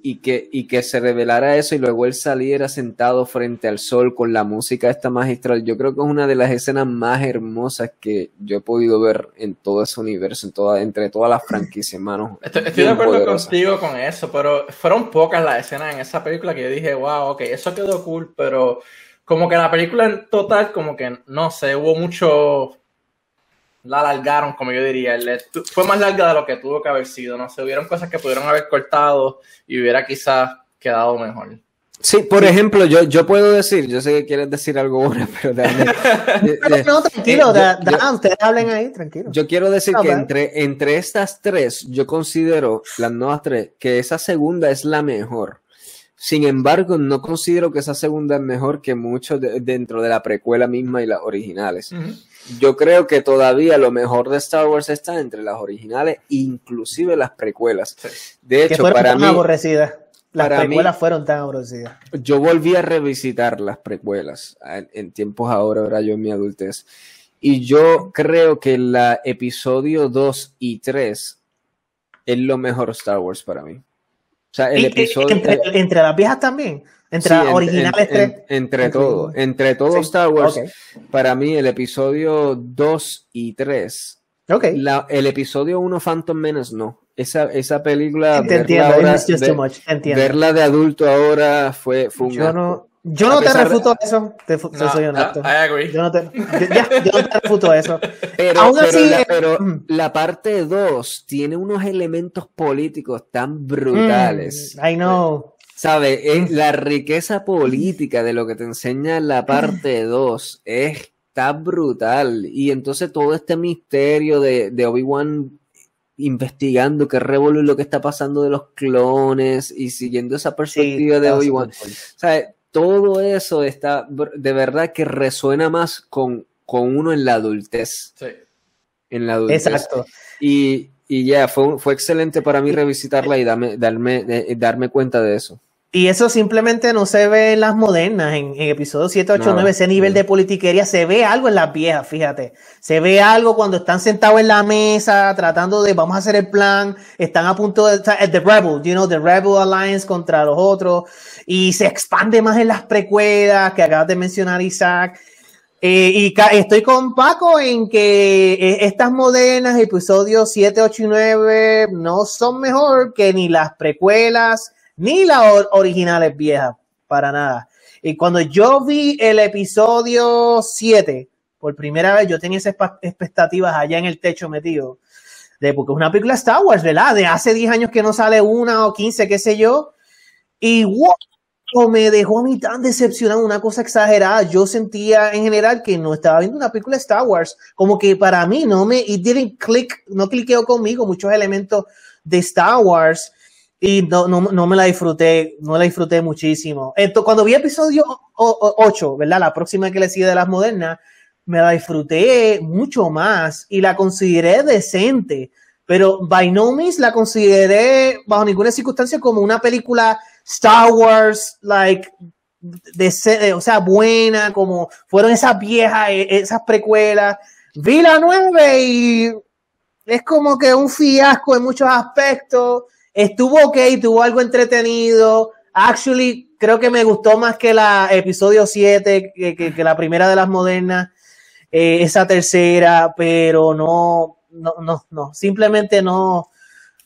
y que, y que se revelara eso y luego él saliera sentado frente al sol con la música esta magistral. Yo creo que es una de las escenas más hermosas que yo he podido ver en todo ese universo, en toda, entre todas las franquicias, hermano. Estoy, estoy de acuerdo poderosa. contigo con eso, pero fueron pocas las escenas en esa película que yo dije, wow, ok, eso quedó cool, pero como que la película en total, como que, no sé, hubo mucho... La alargaron, como yo diría. Fue más larga de lo que tuvo que haber sido. No sé, hubieron cosas que pudieron haber cortado y hubiera quizás quedado mejor. Sí, por ejemplo, yo, yo puedo decir, yo sé que quieres decir algo ahora, pero déjame- de- No, de- no, tranquilo, eh, da- yo- da, ustedes hablen ahí, tranquilo. Yo quiero decir que entre, entre estas tres, yo considero, las nuevas tres, que esa segunda es la mejor. Sin embargo, no considero que esa segunda es mejor que mucho de- dentro de la precuela misma y las originales. Yo creo que todavía lo mejor de Star Wars está entre las originales, inclusive las precuelas. De hecho, fueron para tan mí, aborrecidas. Las para mí- precuelas fueron tan aborrecidas. yo volví a revisitar las precuelas en, en tiempos ahora, ahora yo en mi adultez. Y yo creo que la episodio 2 y 3 es lo mejor Star Wars para mí. O sea, el Y- y- episodio... entre, el- entre las viejas también. Entre sí, las en- originales en- tres. en- entre Entre- todo, entre todo Sí, Star Wars, ok. para mí el episodio 2 y 3, Ok. la- el episodio 1 Phantom Menace no. Esa, esa película, te verla entiendo, ahora- just ver- too much, entiendo. verla de adulto ahora fue, fue un Yo no, yo no te pesar de- refuto eso, te, No, soy I, honesto. I agree. Yo no te, yo- ya, yo no te refuto eso. Pero, Aún pero así, la, eh, pero mm. la parte 2 tiene unos elementos políticos tan brutales. Mm, I know. ¿Sabes? Es la riqueza política de lo que te enseña la parte 2 es tan brutal. Y entonces todo este misterio de, de Obi-Wan investigando qué revuelo lo que está pasando de los clones y siguiendo esa perspectiva de Obi-Wan. ¿Sabes? Todo eso está de verdad que resuena más con, con uno en la adultez. Sí. En la adultez. Exacto. Y, y ya, fue, fue excelente para mí revisitarla y darme, darme, eh, darme cuenta de eso. Y eso simplemente no se ve en las modernas, en, en episodios 7, 8, No, 9, ese nivel de politiquería, se ve algo en las viejas, fíjate. Se ve algo cuando están sentados en la mesa tratando de, vamos a hacer el plan, están a punto de, The Rebel, you know, The Rebel Alliance contra los otros, y se expande más en las precuelas que acabas de mencionar, Isaac. Eh, y estoy con Paco en que eh, estas modernas, episodios 7, 8 y 9, no son mejor que ni las precuelas ni las or- originales viejas, para nada. Y cuando yo vi el episodio 7, por primera vez yo tenía esas expectativas allá en el techo metido, de porque es una película Star Wars, ¿verdad? De hace 10 años que no sale una o 15, qué sé yo. Y wow, me dejó a mí tan decepcionado, una cosa exagerada. Yo sentía en general que no estaba viendo una película Star Wars. Como que para mí no me, it didn't click, no cliqueó conmigo muchos elementos de Star Wars y no, no, no me la disfruté, no la disfruté muchísimo. Esto, cuando vi episodio 8, ¿verdad? La próxima que le sigue de las modernas, me la disfruté mucho más y la consideré decente, pero by no means la consideré bajo ninguna circunstancia como una película Star Wars, like, de, o sea, buena, como fueron esas viejas, e, esas precuelas. Vi la nueve y es como que un fiasco en muchos aspectos. Estuvo ok, tuvo algo entretenido. Actually, creo que me gustó más que la episodio 7, que, que la primera de las modernas. Eh, esa tercera, pero no, no, no, no, simplemente no.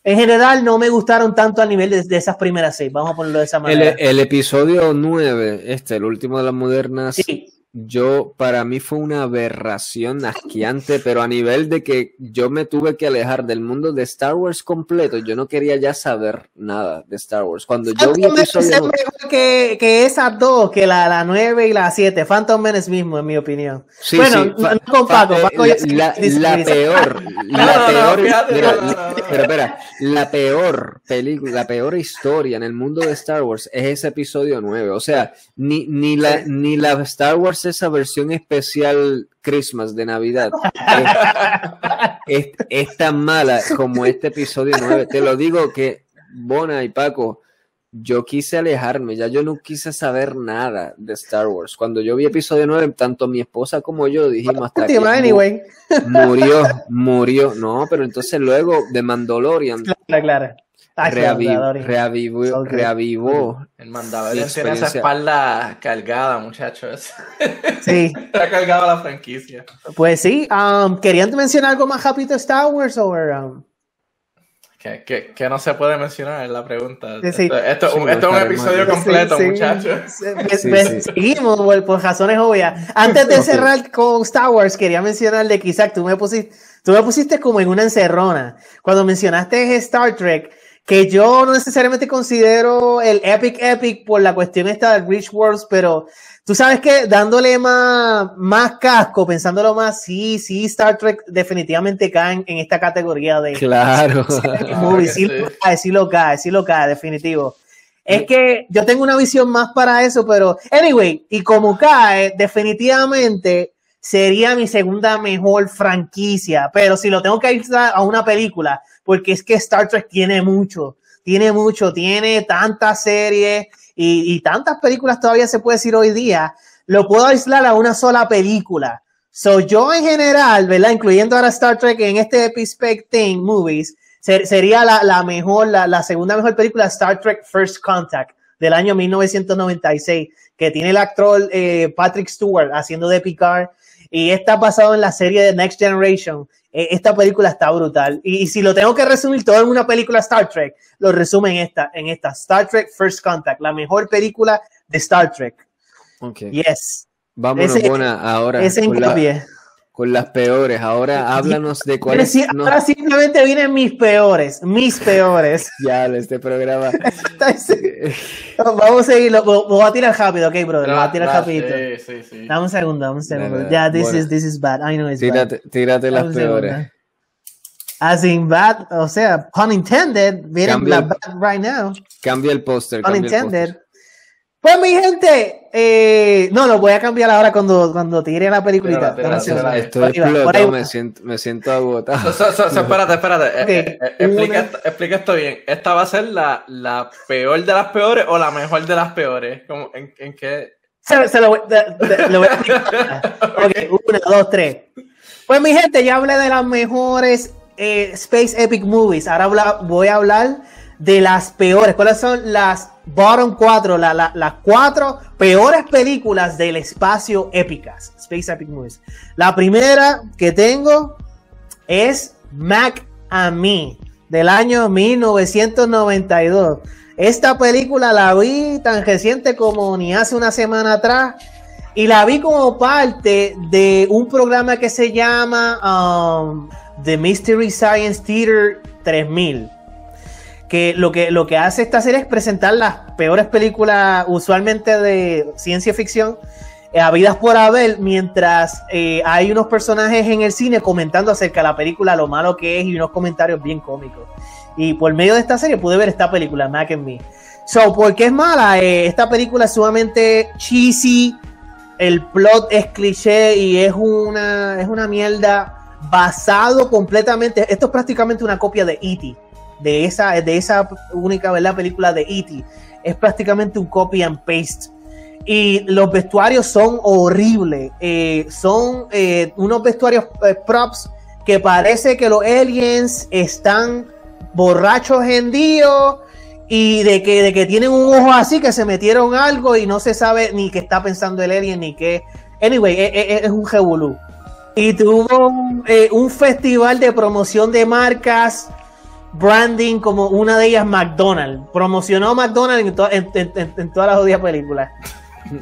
En general no me gustaron tanto a nivel de, esas primeras seis, vamos a ponerlo de esa manera. El, el episodio 9, este, el último de las modernas, sí yo, para mí fue una aberración asqueante, pero a nivel de que yo me tuve que alejar del mundo de Star Wars completo, yo no quería ya saber nada de Star Wars. Cuando yo vi episodio... que, que esas dos, que la, la 9 y la 7, Phantom Menace mismo, en mi opinión. Sí, bueno, sí, no, con Paco, Paco la, la, la, peor, la peor, mira, pero espera, la peor película, la peor historia en el mundo de Star Wars es ese episodio 9, o sea, ni, ni la, ni la Star Wars esa versión especial Christmas de Navidad es, tan mala como este episodio 9. Te lo digo que, Bona y Paco, yo quise alejarme, ya yo no quise saber nada de Star Wars. Cuando yo vi episodio 9, tanto mi esposa como yo dijimos hasta que murió, murió. No, pero entonces luego de Mandalorian. Claro, claro reavivó, reavivó, El Mandalorian tiene esa espalda cargada, muchachos. Sí. ha cargado la franquicia. Pues sí. Um, ¿Querían mencionar algo más rápido de Star Wars o...? Um? Que, que, que, no se puede mencionar, es la pregunta. Esto, esto, es un episodio completo, muchachos. Seguimos por, razones obvias. Antes de cerrar con Star Wars, quería mencionar de que Isaac, tú me pusiste, tú me pusiste como en una encerrona. Cuando mencionaste Star Trek, que yo no necesariamente considero el Epic Epic por la cuestión esta de Rich Worlds, pero tú sabes que dándole más, más casco, pensándolo más, sí, sí, Star Trek definitivamente cae en esta categoría de... Claro. sí, lo cae, sí lo cae, sí lo cae, definitivo. Es que yo tengo una visión más para eso, pero anyway, y como cae, definitivamente sería mi segunda mejor franquicia, pero si lo tengo que ir a una película, porque es que Star Trek tiene mucho, tiene mucho, tiene tantas series y, tantas películas todavía se puede decir hoy día, lo puedo aislar a una sola película. So yo en general, ¿verdad? Incluyendo ahora Star Trek en este Epispec Thing Movies, sería la, mejor, la, segunda mejor película Star Trek First Contact del año 1996, que tiene el actor eh, Patrick Stewart haciendo de Picard y está basado en la serie de Next Generation esta película está brutal. Y, si lo tengo que resumir todo en una película Star Trek, lo resume en esta, en esta Star Trek First Contact, la mejor película de Star Trek. Okay. Yes. Vámonos, ahora ese con, con, las peores. Ahora háblanos de cuáles. Ahora simplemente vienen mis peores, mis peores. ya, este programa. Vamos a seguirlo. Voy a tirar rápido, ok, brother. Voy a tirar rápido. Sí, sí, sí. Dame un segundo, dame un segundo. Ya, this, is, this is bad. I know it's tírate, bad. Tírate las peores. As in bad, o sea, pun intended. Miren la bad right now. Cambia el póster. Pun intended. Pues mi gente, eh, no, lo voy a cambiar ahora cuando, cuando tire la peliculita. Estoy explotado, me siento, me siento agotado. espérate, espérate. Eh, eh, explica, esto, explica, esto, bien. ¿Esta va a ser la, la, peor de las peores o la mejor de las peores? ¿Cómo, en, en, qué? Se, se lo, voy, lo, voy, a explicar. okay. una, dos, tres. Pues mi gente, ya hablé de las mejores Space Epic Movies. Ahora voy a hablar de las peores. ¿Cuáles son las bottom 4, las cuatro peores películas del espacio épicas? Space Epic Movies. La primera que tengo es Mac and Me, del año 1992. Esta película la vi tan reciente como ni hace una semana atrás. Y la vi como parte de un programa que se llama um, The Mystery Science Theater 3000 que lo que lo que hace esta serie es presentar las peores películas usualmente de ciencia ficción eh, habidas por haber, mientras eh, hay unos personajes en el cine comentando acerca de la película, lo malo que es y unos comentarios bien cómicos. Y por medio de esta serie pude ver esta película, Mac and Me. So, ¿por qué es mala? Eh, esta película es sumamente cheesy, el plot es cliché y es una, es una mierda basado completamente, esto es prácticamente una copia de E.T., de esa, de esa única ¿verdad? película de E.T., es prácticamente un copy and paste y los vestuarios son horribles. Eh, son eh, unos vestuarios eh, props que parece que los aliens están borrachos en Dios y de que, de que tienen un ojo así que se metieron algo y no se sabe ni qué está pensando el alien ni qué. Anyway, es, un revolú. Y tuvo un, festival de promoción de marcas, branding, como una de ellas McDonald's. Promocionó McDonald's en, en todas las odias películas.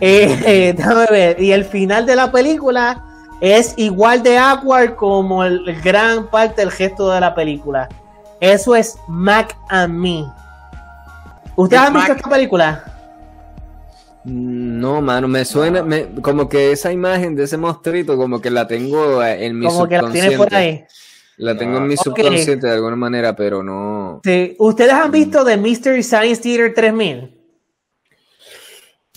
Eh, eh, déjame ver. Y el final de la película es igual de awkward como el, gran parte del gesto de la película. Eso es Mac and Me. ¿Ustedes han visto esta película? No, mano, me suena como que esa imagen de ese monstruito, como que la tengo en mi como subconsciente. Que la, tiene por ahí. La tengo en mi subconsciente de alguna manera, pero no. Sí. ¿Ustedes han visto The Mystery Science Theater 3000?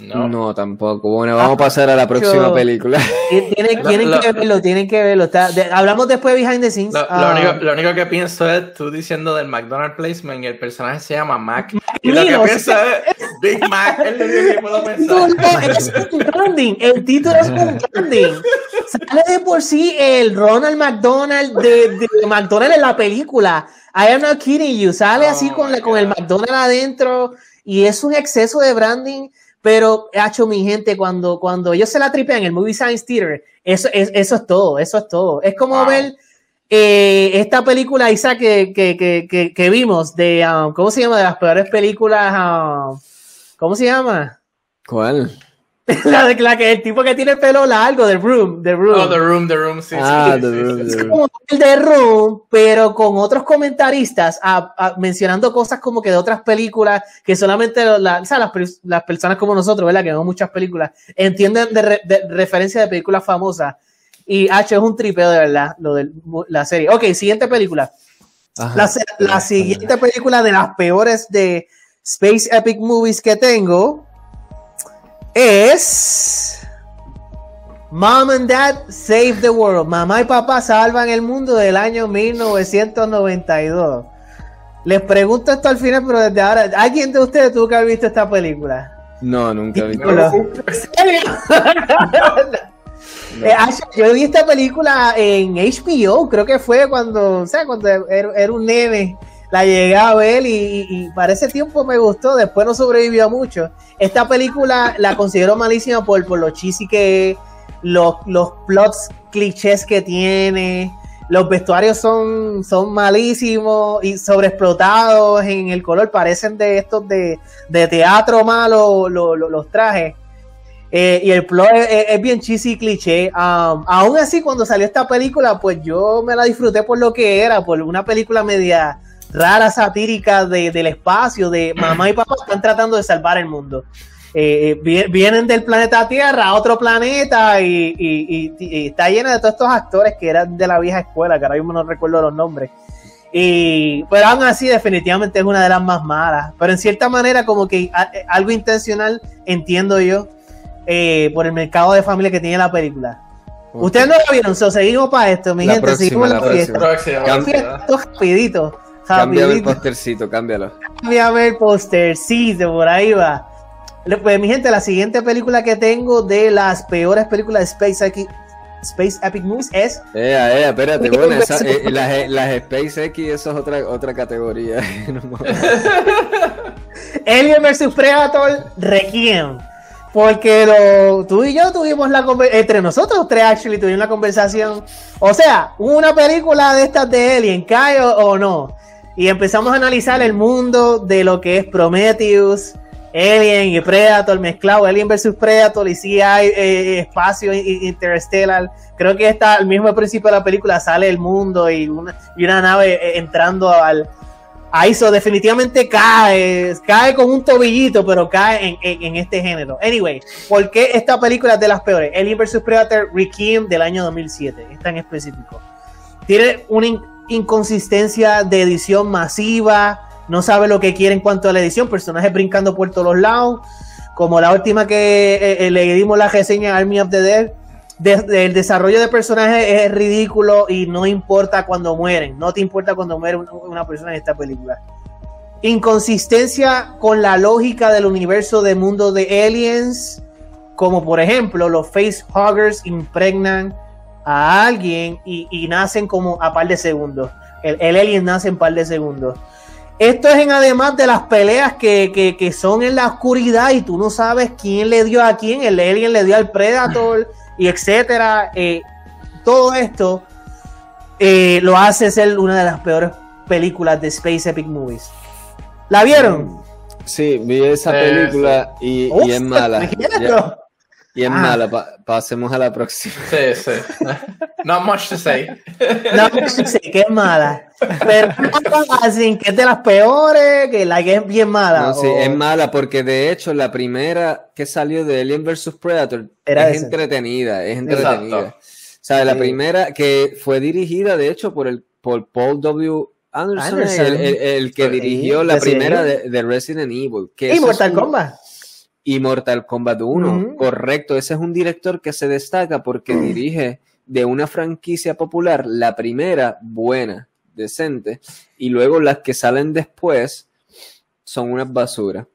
No. tampoco. Bueno, vamos a pasar a la próxima película. Tienen, que verlo, tienen que verlo. hablamos después de Behind the Scenes. Ah. Lo, único, que pienso es tú diciendo del McDonald's Placement y el personaje se llama Mac. Y lo que pienso es Big Mac. Es lo que puedo pensar. Es un branding. El título es un branding. Sale de por sí el Ronald McDonald de, de McDonald's en la película. I am not kidding you. Sale así oh con, con el McDonald's adentro y es un exceso de branding pero, hecho mi gente, cuando, cuando ellos se la tripean en el Movie Science Theater, eso, es, eso es todo, eso es todo. Es como ver eh, esta película, Isa, que, que, que, que, vimos, de, um, ¿cómo se llama? De las peores películas, um, ¿cómo se llama? ¿Cuál? la de la que el tipo que tiene el pelo largo, The Room, The Room. Oh, The Room, The Room, sí. Ah, The Room, es como el The Room, pero con otros comentaristas mencionando cosas como que de otras películas que solamente la, o sea, las, las, personas como nosotros, ¿verdad? Que vemos muchas películas, entienden de, referencia de películas famosas. Y H es un tripeo de verdad, lo de la serie. Ok, siguiente película. la, la siguiente película de las peores de Space Epic Movies que tengo es Mom and Dad Save the World. Mamá y papá salvan el mundo del año 1992. Les pregunto esto al final, pero desde ahora, ¿alguien de ustedes tuvo que haber visto esta película? No, nunca he visto. Eh, yo vi esta película en HBO, creo que fue cuando, o sea, cuando era, un nene la llegué a ver y, para ese tiempo me gustó, después no sobrevivió mucho. Esta película la considero malísima por, por lo cheesy que los, los plots clichés que tiene, los vestuarios son, son malísimos y sobreexplotados en el color, parecen de estos de, teatro malo los trajes. Eh, y el plot es, bien cheesy y cliché. Um, aún así, cuando salió esta película, pues yo me la disfruté por lo que era, por una película media rara satírica del espacio, de mamá y papá están tratando de salvar el mundo. Eh, eh, vienen del planeta Tierra a otro planeta y, está llena de todos estos actores que eran de la vieja escuela, que ahora mismo no recuerdo los nombres. Y, pero aún así, definitivamente es una de las más malas. Pero en cierta manera, como que eh, algo intencional, entiendo yo, por el mercado de familia que tiene la película. Ustedes no lo vieron, so, seguimos para esto, mi gente, seguimos la, fiesta. rapidito. Cámbiame el postercito, cámbialo. Cámbiame el postercito, por ahí va. Pues mi gente, la siguiente película que tengo de las peores películas de Space X, Space Epic Movies es. Eh, eh, espérate, bueno, eh, las, las Space X, eso es otra, otra categoría. Alien vs Predator Requiem. Porque lo, tú y yo tuvimos la entre nosotros tres actually tuvimos la conversación. O sea, una película de estas de Alien, ¿cae o no? Y empezamos a analizar el mundo de lo que es Prometheus, Alien y Predator mezclado, Alien versus Predator y si hay eh, espacio interstellar. Creo que está al mismo principio de la película sale el mundo y una, y una nave eh, entrando al, Ahí eso definitivamente cae, cae con un tobillito, pero cae en, en- en este género. Anyway, ¿por qué esta película es de las peores? Alien vs. Predator Requiem del año 2007, esta en específico. Tiene in- inconsistencia de edición masiva, no sabe lo que quiere en cuanto a la edición, personajes brincando por todos los lados, como la última que eh, eh, le dimos la reseña Army of the Dead. de- el desarrollo de personajes es ridículo y no importa cuando mueren. No te importa cuando muere una, una persona en esta película. Inconsistencia con la lógica del universo de mundo de aliens. Como por ejemplo, los facehuggers impregnan a alguien y, y nacen como a par de segundos. El, el alien nace en par de segundos. Esto es en además de las peleas que, que- que son en la oscuridad y tú no sabes quién le dio a quién. El alien le dio al Predator y etcétera. Eh, todo esto eh, lo hace ser una de las peores películas de Space Epic Movies. ¿La vieron? Sí, vi esa Sí, película y, y Uf, es mala. Ya-. Y es Ah. mala. Pa- pasemos a la próxima. Sí, sí. Not much to say. No, sí, que es mala. Pero así que es de las peores, que la que es bien mala. No, sí, es mala porque de hecho la primera que salió de Alien vs Predator Era es entretenida, es entretenida. Exacto. O sea, la primera que fue dirigida de hecho por el por Paul W. Anderson, Anderson. El, el- el que Sí, dirigió la Resident primera de, de Resident Evil. Que Y Mortal un- Kombat. Y Mortal Kombat 1. Ujú. Correcto, ese es un director que se destaca porque dirige de una franquicia popular la primera buena, decente, y luego las que salen después son unas basuras,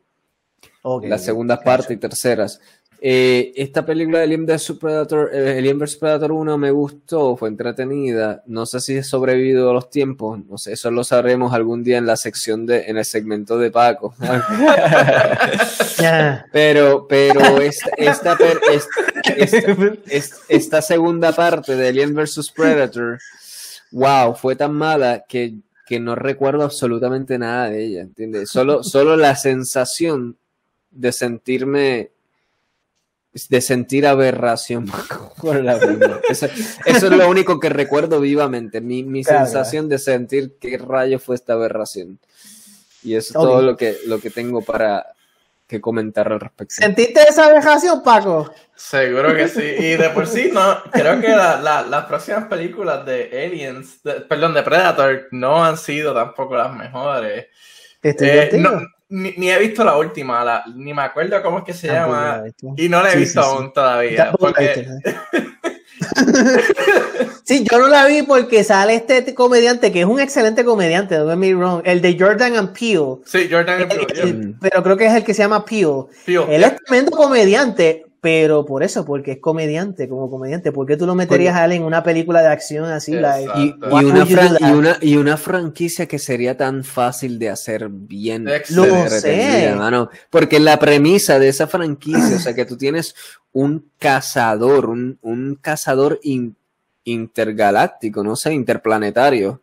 Ok, las segundas partes y terceras. Eh, esta película de Alien vs Predator, eh, Alien vs Predator 1 me gustó, fue entretenida. No sé si he sobrevivido a los tiempos, no sé, eso lo sabremos algún día en la sección de, en el segmento de Paco. Pero, pero esta, esta segunda parte de Alien vs Predator, wow, fue tan mala que, que no recuerdo absolutamente nada de ella, ¿entiendes? Solo, solo la sensación de sentirme, de sentir aberración por la vida. Eso, eso es lo único que recuerdo vivamente, mi, mi Claro. sensación de sentir qué rayo fue esta aberración. Y eso es todo lo que, lo que tengo para que comentar al respecto. ¿Sentiste esa vejación, Paco? Seguro que sí. Y de por sí, no, creo que la- la- las próximas películas de Aliens, de- perdón, de Predator, no han sido tampoco las mejores. Estoy Eh, no, ni, ni he visto la última, la- ni me acuerdo cómo es que se Tampoco llama. Y no la he Sí, visto sí, sí. aún todavía. Porque, ¿eh? Sí, yo no la vi porque sale este comediante que es un excelente comediante, don't get me wrong, el de Jordan and Peele. sí, Jordan El- Peele, el- yeah. Mm. pero creo que es el que se llama Peele. Peele, Él yeah. es tremendo comediante, pero por eso, porque es comediante, como comediante. ¿Por qué tú lo meterías a él en una película de acción así? like. Y, y una y, una, y una franquicia que sería tan fácil de hacer bien. Lo entretenida, sé. mano. Porque la premisa de esa franquicia, o sea, que tú tienes un cazador, un, un cazador in- intergaláctico, no sé, interplanetario,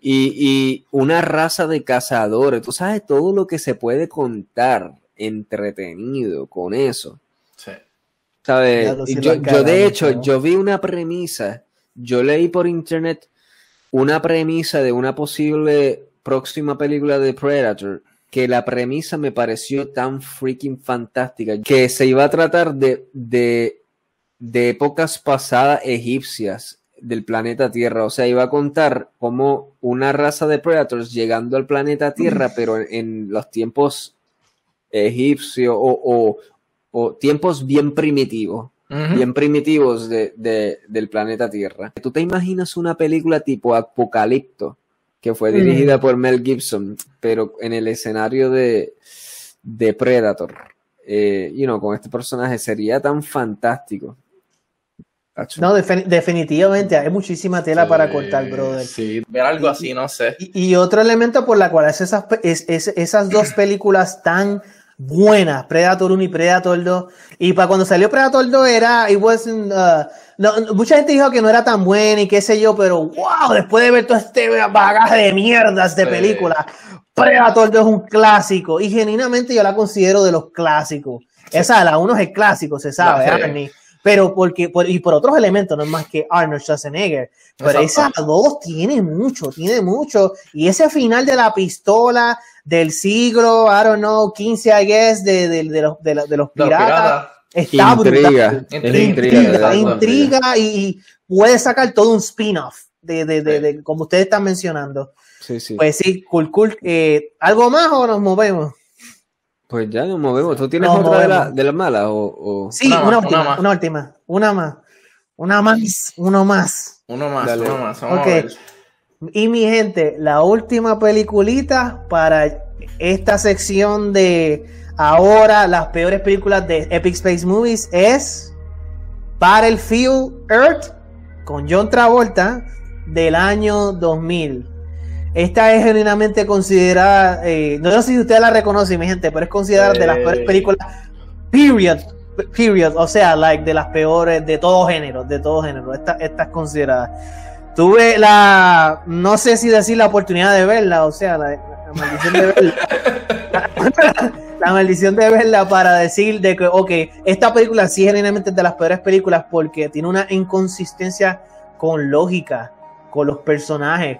y, y una raza de cazadores, tú sabes todo lo que se puede contar entretenido con eso. ¿Sabes? Yo, de hecho, ¿no? yo vi una premisa, yo leí por internet una premisa de una posible próxima película de Predator, que la premisa me pareció tan freaking fantástica, que se iba a tratar de, de, de épocas pasadas egipcias del planeta Tierra, o sea, iba a contar como una raza de Predators llegando al planeta Tierra, pero en, en los tiempos egipcios o, o- o tiempos bien primitivos bien primitivos de, de- del planeta Tierra. ¿Tú te imaginas una película tipo Apocalipto, que fue dirigida por Mel Gibson, pero en el escenario de, de Predator? Eh, you know, con este personaje sería tan fantástico. No, defini- definitivamente, hay muchísima tela para cortar, brother. Sí, ver algo así, no sé. Y, y otro elemento por la cual es esas, es- esas dos películas tan buenas, Predator 1 y Predator 2, y para cuando salió Predator 2 era, it wasn't, uh, no, mucha gente dijo que no era tan buena y qué sé yo, pero wow, después de ver todo este bagaje de mierdas de Sí. películas, Predator 2 es un clásico, y genuinamente yo la considero de los clásicos. Esa, la 1 es el clásico, se sabe, sí. Pero porque, por, y por otros elementos, no es más que Arnold Schwarzenegger. Pero Exacto. esas dos tiene mucho, tiene mucho. Y ese final de la pistola del siglo, I don't know, 15, I guess, de, de, de los, de, la- de los Los piratas, piratas. está Intriga. brutal. Intriga, intriga. Intriga, ¿verdad? intriga y, y puede sacar todo un spin-off de, de, de, de- como ustedes están mencionando. Sí, sí. Pues sí, cool, cool. Eh, ¿Algo más o nos movemos? Pues ya nos movemos. ¿Tú tienes Nos otra de, la- de las malas? O, o- Sí, Una una, más, última, una más. una última, una más, una más, uno más. Uno más, Dale. uno más. Vamos Ok. a ver. Y mi gente, la última peliculita para esta sección de ahora las peores películas de Epic Space Movies es Battlefield Earth con John Travolta del año 2000. Esta es genuinamente considerada, eh, no sé si ustedes la reconocen, mi gente, pero es considerada de las Eh. peores películas, period, period, o sea, like de las peores de todo género, de todo género. Esta, esta es considerada. Tuve la, no sé si decir la oportunidad de verla, o sea, la, la maldición de verla. la maldición de verla para decir de que, ok, esta película sí genuinamente es de las peores películas porque tiene una inconsistencia con lógica, con los personajes.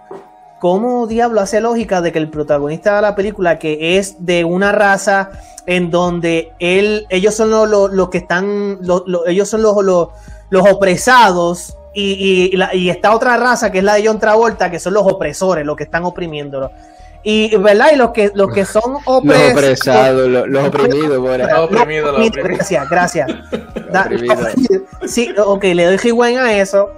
¿Cómo diablo hace lógica de que el protagonista de la película, que es de una raza en donde él, ellos son los los- los que están, los- los- ellos son los, los, los opresados y, y, y la- y está otra raza que es la de John Travolta, que son los opresores, los que están oprimiéndolo. Y, ¿verdad? Y los que, los que son Los opres- opresados, los, los oprimidos, bueno. Los oprimidos, los Oprimido, oprimidos. Gracias, gracias. Da- oprimidos. sí, ok, le doy rewind a eso.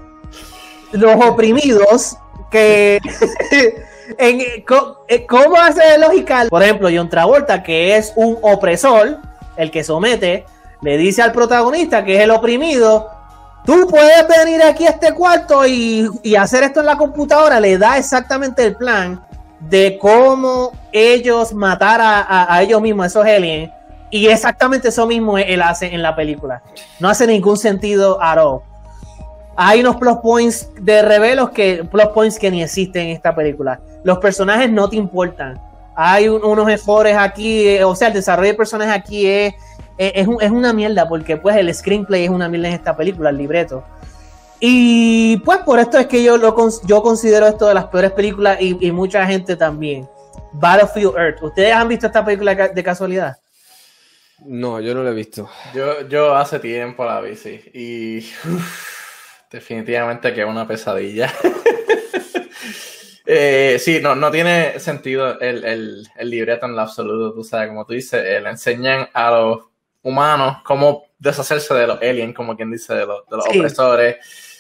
Los oprimidos que en, eh, ¿cómo hace de lógica? Por ejemplo, John Travolta, que es un opresor, el que somete, le dice al protagonista que es el oprimido. Tú puedes venir aquí a este cuarto y, hacer esto en la computadora. Le da exactamente el plan de cómo ellos matar a, a- a ellos mismos, a esos aliens. Y exactamente eso mismo él hace en la película. No hace ningún sentido at all. Hay unos plus points de revelos que plus points que ni existen en esta película. Los personajes no te importan. Hay un- unos errores aquí, eh, o sea, el desarrollo de personajes aquí es, es, es un- es una mierda porque pues el screenplay es una mierda en esta película, el libreto. Y pues por esto es que yo lo yo considero esto de las peores películas y, y mucha gente también. Battlefield Earth. ¿Ustedes han visto esta película de casualidad? No, yo no lo he visto. Yo, yo hace tiempo la vi, sí. Y uf, definitivamente que es una pesadilla. Eh, sí, no, no tiene sentido el, el, el libreto en lo absoluto. Tú sabes, como tú dices, eh, le enseñan a los humanos cómo deshacerse de los aliens, como quien dice, de los, de los Sí. opresores.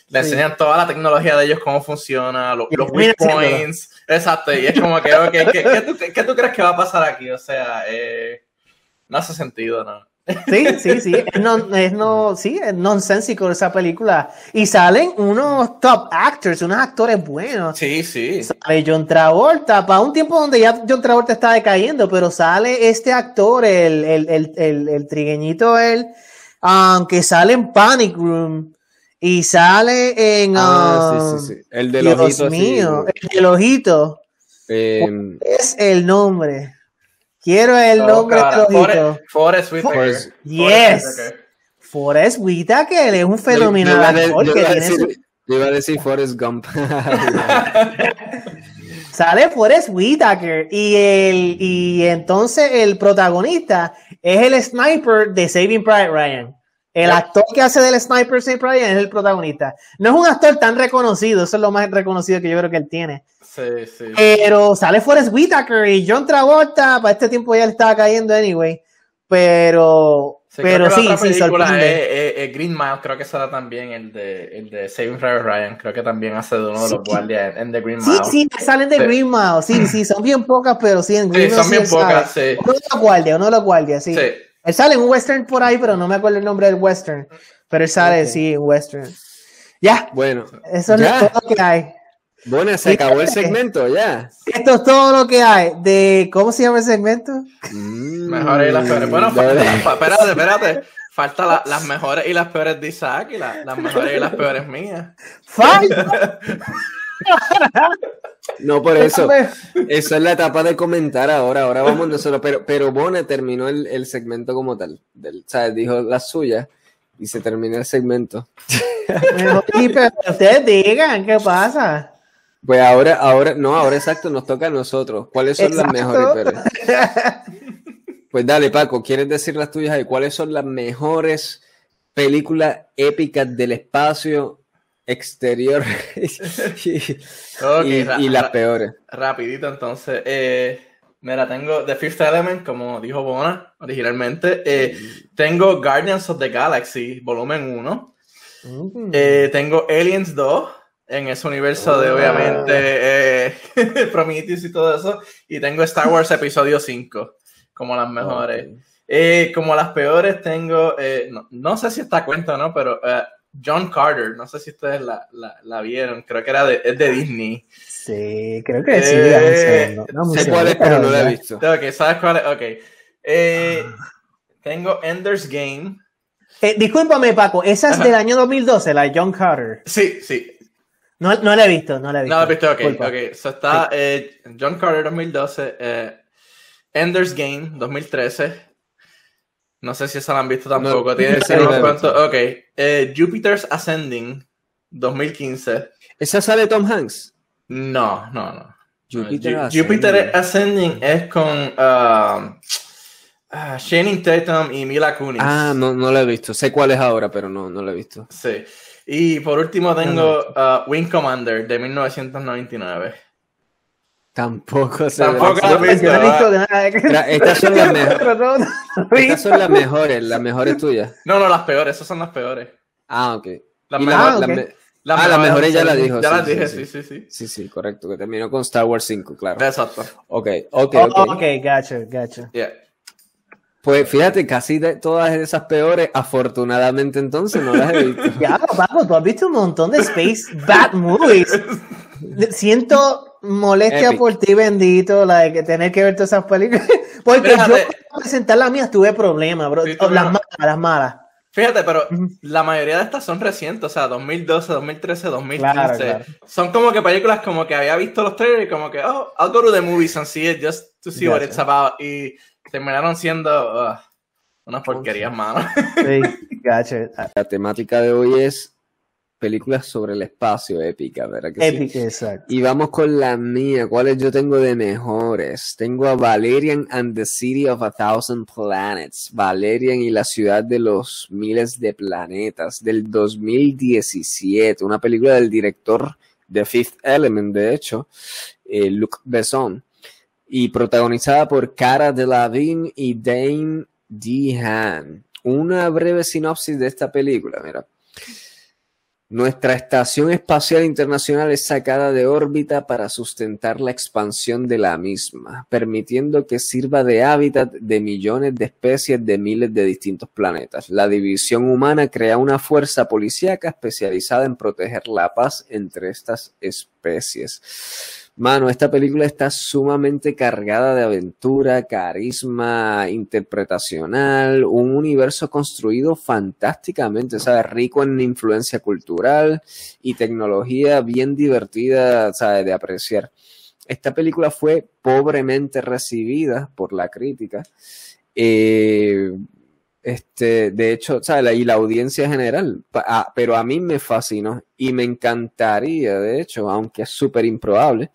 Le Sí. enseñan toda la tecnología de ellos, cómo funciona, los termina weak haciéndolo. points. Exacto, y es como que, ok, ¿qué, qué tú, qué tú crees que va a pasar aquí? O sea, eh, no hace sentido, ¿no? Sí, sí, sí. Es es no, sí, es nonsensical esa película. Y salen unos top actors, unos actores buenos. Sí, sí. Sale John Travolta, para un tiempo donde ya John Travolta está decayendo, pero sale este actor, el, el, el, el, el trigueñito, él, aunque sale en Panic Room y sale en. Ah, um, sí, sí, sí. El de Dios así, mío, el del ojito. eh, Es el nombre. Quiero el Oh, nombre ojito. Forrest, Forrest Whitaker. Yes. Forrest Whitaker. Es un fenomenal yo iba a de- actor que tiene su- yo iba a decir Forrest Gump. Sale Forrest Whitaker y el y entonces el protagonista es el sniper de Saving Private Ryan. El actor que hace del sniper Private Ryan es el protagonista. No es un actor tan reconocido, eso es lo más reconocido que yo creo que él tiene. Sí, sí. Pero sale Forrest Whitaker y John Travolta, para este tiempo ya le estaba cayendo anyway. Pero, Sí, pero sí, sí, sorprende. es, es- es Green Mile, creo que será también el de, el de Saving Private Ryan, creo que también hace de uno de los Sí. guardias en, The Green Sí, Mile. sí, salen de Sí. Green Mile, sí, sí, son bien pocas, pero sí, en Sí, Green Mile son bien pocas, sí. Uno de los guardias, uno de los guardias, sí. Sí. Él sale en un western por ahí, pero no me acuerdo el nombre del western. Pero él sale, sí, en western. Ya, bueno, eso Ya. es todo lo que hay. bueno, se acabó el segmento ya. Esto es todo lo que hay de, ¿cómo se llama el segmento? Mm, Mejores y las peores. Bueno, espérate, espérate. Falta la- las mejores y las peores de Isaac y la- las mejores y las peores mías. Falta. No, por eso. Eso es la etapa de comentar ahora. Ahora vamos nosotros. Pero, pero Bona terminó el, el segmento como tal. Del. Dijo las suyas. Y se termina el segmento. Y, pero ustedes digan, ¿qué pasa? Pues ahora, ahora, no, ahora exacto, nos toca a nosotros. ¿Cuáles son las mejores? Pérez? Pues dale, Paco, ¿quieres decir las tuyas ahí? ¿Cuáles son las mejores películas épicas del espacio exterior y, Ok, y- las peores? Rapidito, entonces. Eh, mira, tengo The Fifth Element, como dijo Bona originalmente. Eh, tengo Guardians of the Galaxy, volumen 1. Mm. Eh, tengo Aliens 2, en ese universo de, Ah. obviamente, Prometheus y todo eso. Y tengo Star Wars Episodio 5, como las mejores. Como las peores tengo, no, no sé si esta cuenta o no, pero John Carter, no sé si ustedes la, la- la vieron, creo que era de, es de Disney. Sí, creo que sí. Eh, dame un Sé cuál es, pero no la he visto. Ok, ¿sabes cuál es? Ok. Eh, tengo Ender's Game. Eh, discúlpame, Paco, esa es Ajá. del año 2012, la de John Carter. Sí, sí. No, no la he visto, no la he visto. No, lo he visto, ok. Disculpa. ok. So está eh, John Carter 2012, eh, Ender's Game 2013. No sé si esa la han visto tampoco. No, Tiene la unos cuantos-. Ok. Eh, Jupiter's Ascending 2015. ¿Esa sale Tom Hanks? No, no, no. Jupiter Ju- Ascending. Jupiter Ascending es con um, ah, Channing Tatum y Mila Kunis. Ah, no, no la he visto. Sé cuál es ahora, pero no, no la he visto. Sí. Y por último tengo uh, Wing Commander de 1999. Tampoco sé. Tampoco la Yo has visto, no he visto ¿verdad? nada. Mira, estas son las mejores. Estas son las mejores, las mejores tuyas. No, no, las peores, esas son las peores. Ah, ok. Las la- Ah, las ok. me- Ah, las mejores ya las dijo, Ya sí, las dije, sí. sí, sí, sí. Sí, sí, correcto, que terminó con Star Wars 5, claro. Exacto. Ok, ok, Oh, ok. ok, gotcha, gotcha. Yeah. Pues fíjate, casi de todas esas peores, afortunadamente entonces no las he visto. Ya, Paco, tú has visto un montón de Space Bad Movies. Siento molestia Epic. por ti, bendito, la de que tener que ver todas esas películas. Porque yo Fíjate. para presentar las mías tuve problemas, bro. Sí, Oh, las malas, las malas. Fíjate, pero la mayoría de estas son recientes, o sea, 2012, 2013, 2015. Claro, claro. Son como que películas como que había visto los trailers y como que, oh, I'll go to the movies and see it just to see what it's about. Y terminaron siendo uh, unas porquerías, mano. Sí, gotcha. La temática de hoy es películas sobre el espacio épica, ¿verdad que sí? Epic, exacto. Y vamos con la mía. ¿Cuáles yo tengo de mejores? Tengo a Valerian and the City of a Thousand Planets. Valerian y la ciudad de los miles de planetas del 2017. Una película del director de Fifth Element, de hecho, eh, Luc Besson. Y protagonizada por Cara Delevingne y Dane DeHaan. Una breve sinopsis de esta película, mira. Nuestra estación espacial internacional es sacada de órbita para sustentar la expansión de la misma, permitiendo que sirva de hábitat de millones de especies de miles de distintos planetas. La división humana crea una fuerza policíaca especializada en proteger la paz entre estas especies. Mano, esta película está sumamente cargada de aventura, carisma interpretacional, un universo construido fantásticamente, ¿sabes? Rico en influencia cultural y tecnología bien divertida, ¿sabes? De apreciar. Esta película fue pobremente recibida por la crítica. Eh, este, de hecho, ¿sabes? Y la audiencia general, ah, pero a mí me fascinó y me encantaría, de hecho, aunque es súper improbable,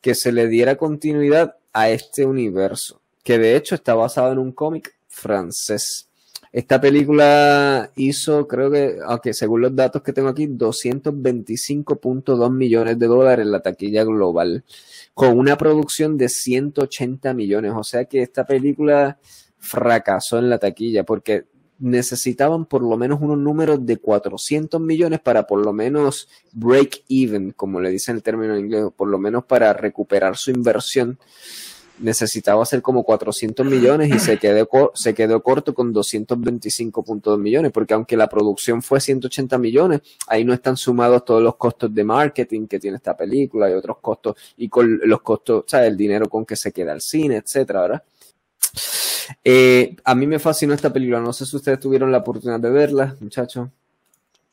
que se le diera continuidad a este universo, que de hecho está basado en un cómic francés. Esta película hizo, creo que, aunque según los datos que tengo aquí, 225.2 millones de dólares en la taquilla global, con una producción de 180 millones. O sea que esta película fracasó en la taquilla porque necesitaban por lo menos unos números de 400 millones para por lo menos break even, como le dicen el término en inglés, por lo menos para recuperar su inversión. Necesitaba hacer como 400 millones y se quedó, se quedó corto con 225.2 millones, porque aunque la producción fue 180 millones, ahí no están sumados todos los costos de marketing que tiene esta película y otros costos, y con los costos, ¿sabes? El dinero con que se queda el cine, etcétera, ¿verdad? Eh, a mí me fascinó esta película. No sé si ustedes tuvieron la oportunidad de verla, muchachos.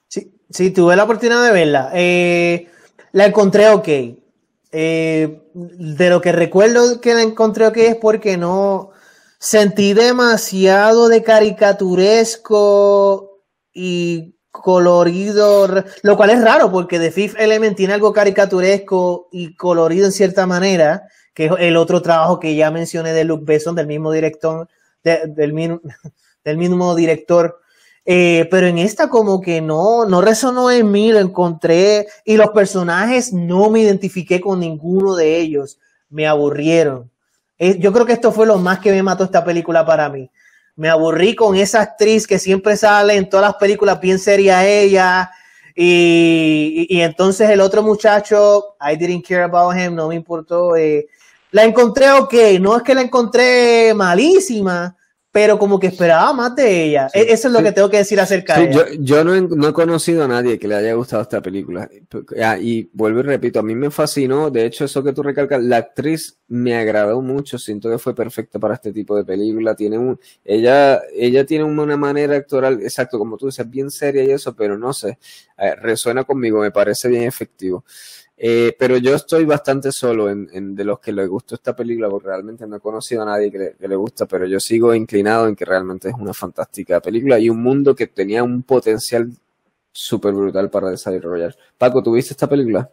Sí, sí, tuve la oportunidad de verla. Eh, la encontré ok. Eh, de lo que recuerdo que la encontré ok es porque no sentí demasiado de caricaturesco y colorido, lo cual es raro porque The Fifth Element tiene algo caricaturesco y colorido en cierta manera, que es el otro trabajo que ya mencioné de Luke Besson, del mismo director, del, mismo, director. Eh, pero en esta como que no, no resonó en mí, lo encontré y los personajes no me identifiqué con ninguno de ellos, me aburrieron. Eh, yo creo que esto fue lo más que me mató esta película para mí me aburrí con esa actriz que siempre sale en todas las películas bien seria ella. Y, y, entonces el otro muchacho, I didn't care about him, no me importó. Eh, la encontré ok, no es que la encontré malísima, pero como que esperaba más de ella. E-, eso es lo que tengo que decir acerca de ella. Yo, no, he, no, he, conocido a nadie que le haya gustado esta película. Ah, y vuelvo y repito, a mí me fascinó. De hecho, eso que tú recalcas, la actriz me agradó mucho. Siento que fue perfecta para este tipo de película. Tiene un, ella, ella tiene una manera actoral, exacto, como tú dices, bien seria y eso, pero no sé, eh, resuena conmigo, me parece bien efectivo. Eh, pero yo estoy bastante solo en, de los que les gustó esta película, porque realmente no he conocido a nadie que le, gusta, pero yo sigo inclinado en que realmente es una fantástica película y un mundo que tenía un potencial súper brutal para desarrollar. Paco, ¿tuviste esta película?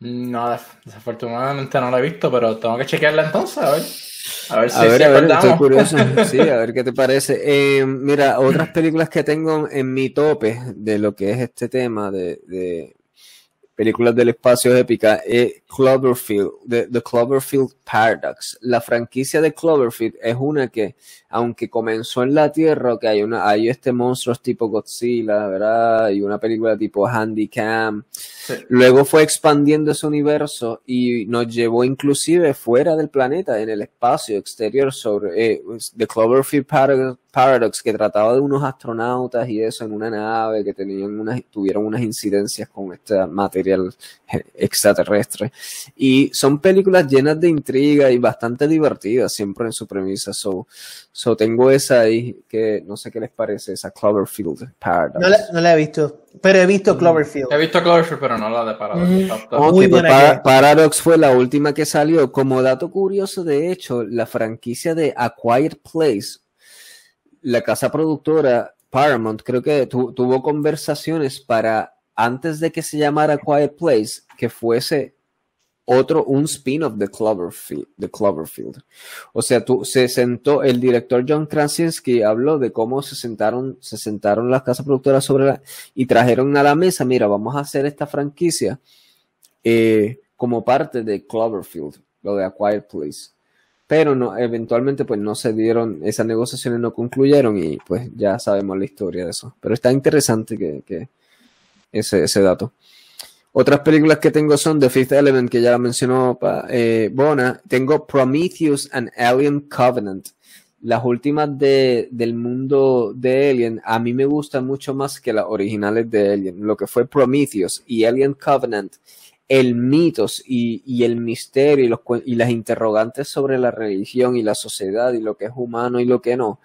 No, desafortunadamente no la he visto, pero tengo que chequearla entonces, a ver. A ver, si, a ver, a ver estoy curioso. Sí, a ver qué te parece. Eh, mira, otras películas que tengo en mi tope de lo que es este tema de películas del espacio épica, es Cloverfield, The, Cloverfield Paradox. La franquicia de Cloverfield es una que, aunque comenzó en la Tierra, que hay una, hay este monstruos tipo Godzilla, ¿verdad? Y una película tipo Handycam. Luego fue expandiendo ese universo y nos llevó inclusive fuera del planeta, en el espacio exterior, sobre eh, The Cloverfield Paradox Paradox que trataba de unos astronautas y eso en una nave que tenían unas, tuvieron unas incidencias con este material extraterrestre. Y son películas llenas de intriga y bastante divertidas siempre en su premisa. So, so tengo esa ahí que no sé qué les parece, esa Cloverfield Paradox. No la, he visto, pero he visto Cloverfield. He visto Cloverfield, pero no la de Paradox. Pues Paradox fue la última que salió. Como dato curioso, de hecho, la franquicia de Acquired Place la casa productora Paramount creo que tuvo conversaciones para, antes de que se llamara Quiet Place, que fuese otro, un spin-off de Cloverfield. O sea, tú, se sentó, el director John Krasinski habló de cómo se sentaron, se sentaron las casas productoras sobre la, y trajeron a la mesa, mira, vamos a hacer esta franquicia eh, como parte de Cloverfield, lo de A Quiet Place pero no, eventualmente pues no se dieron, esas negociaciones no concluyeron y pues ya sabemos la historia de eso. Pero está interesante que, ese, dato. Otras películas que tengo son The Fifth Element, que ya mencionó eh, Bona. Tengo Prometheus and Alien Covenant. Las últimas de, del mundo de Alien, a mí me gustan mucho más que las originales de Alien. Lo que fue Prometheus y Alien Covenant el mitos y, el misterio y, los, y las interrogantes sobre la religión y la sociedad y lo que es humano y lo que no,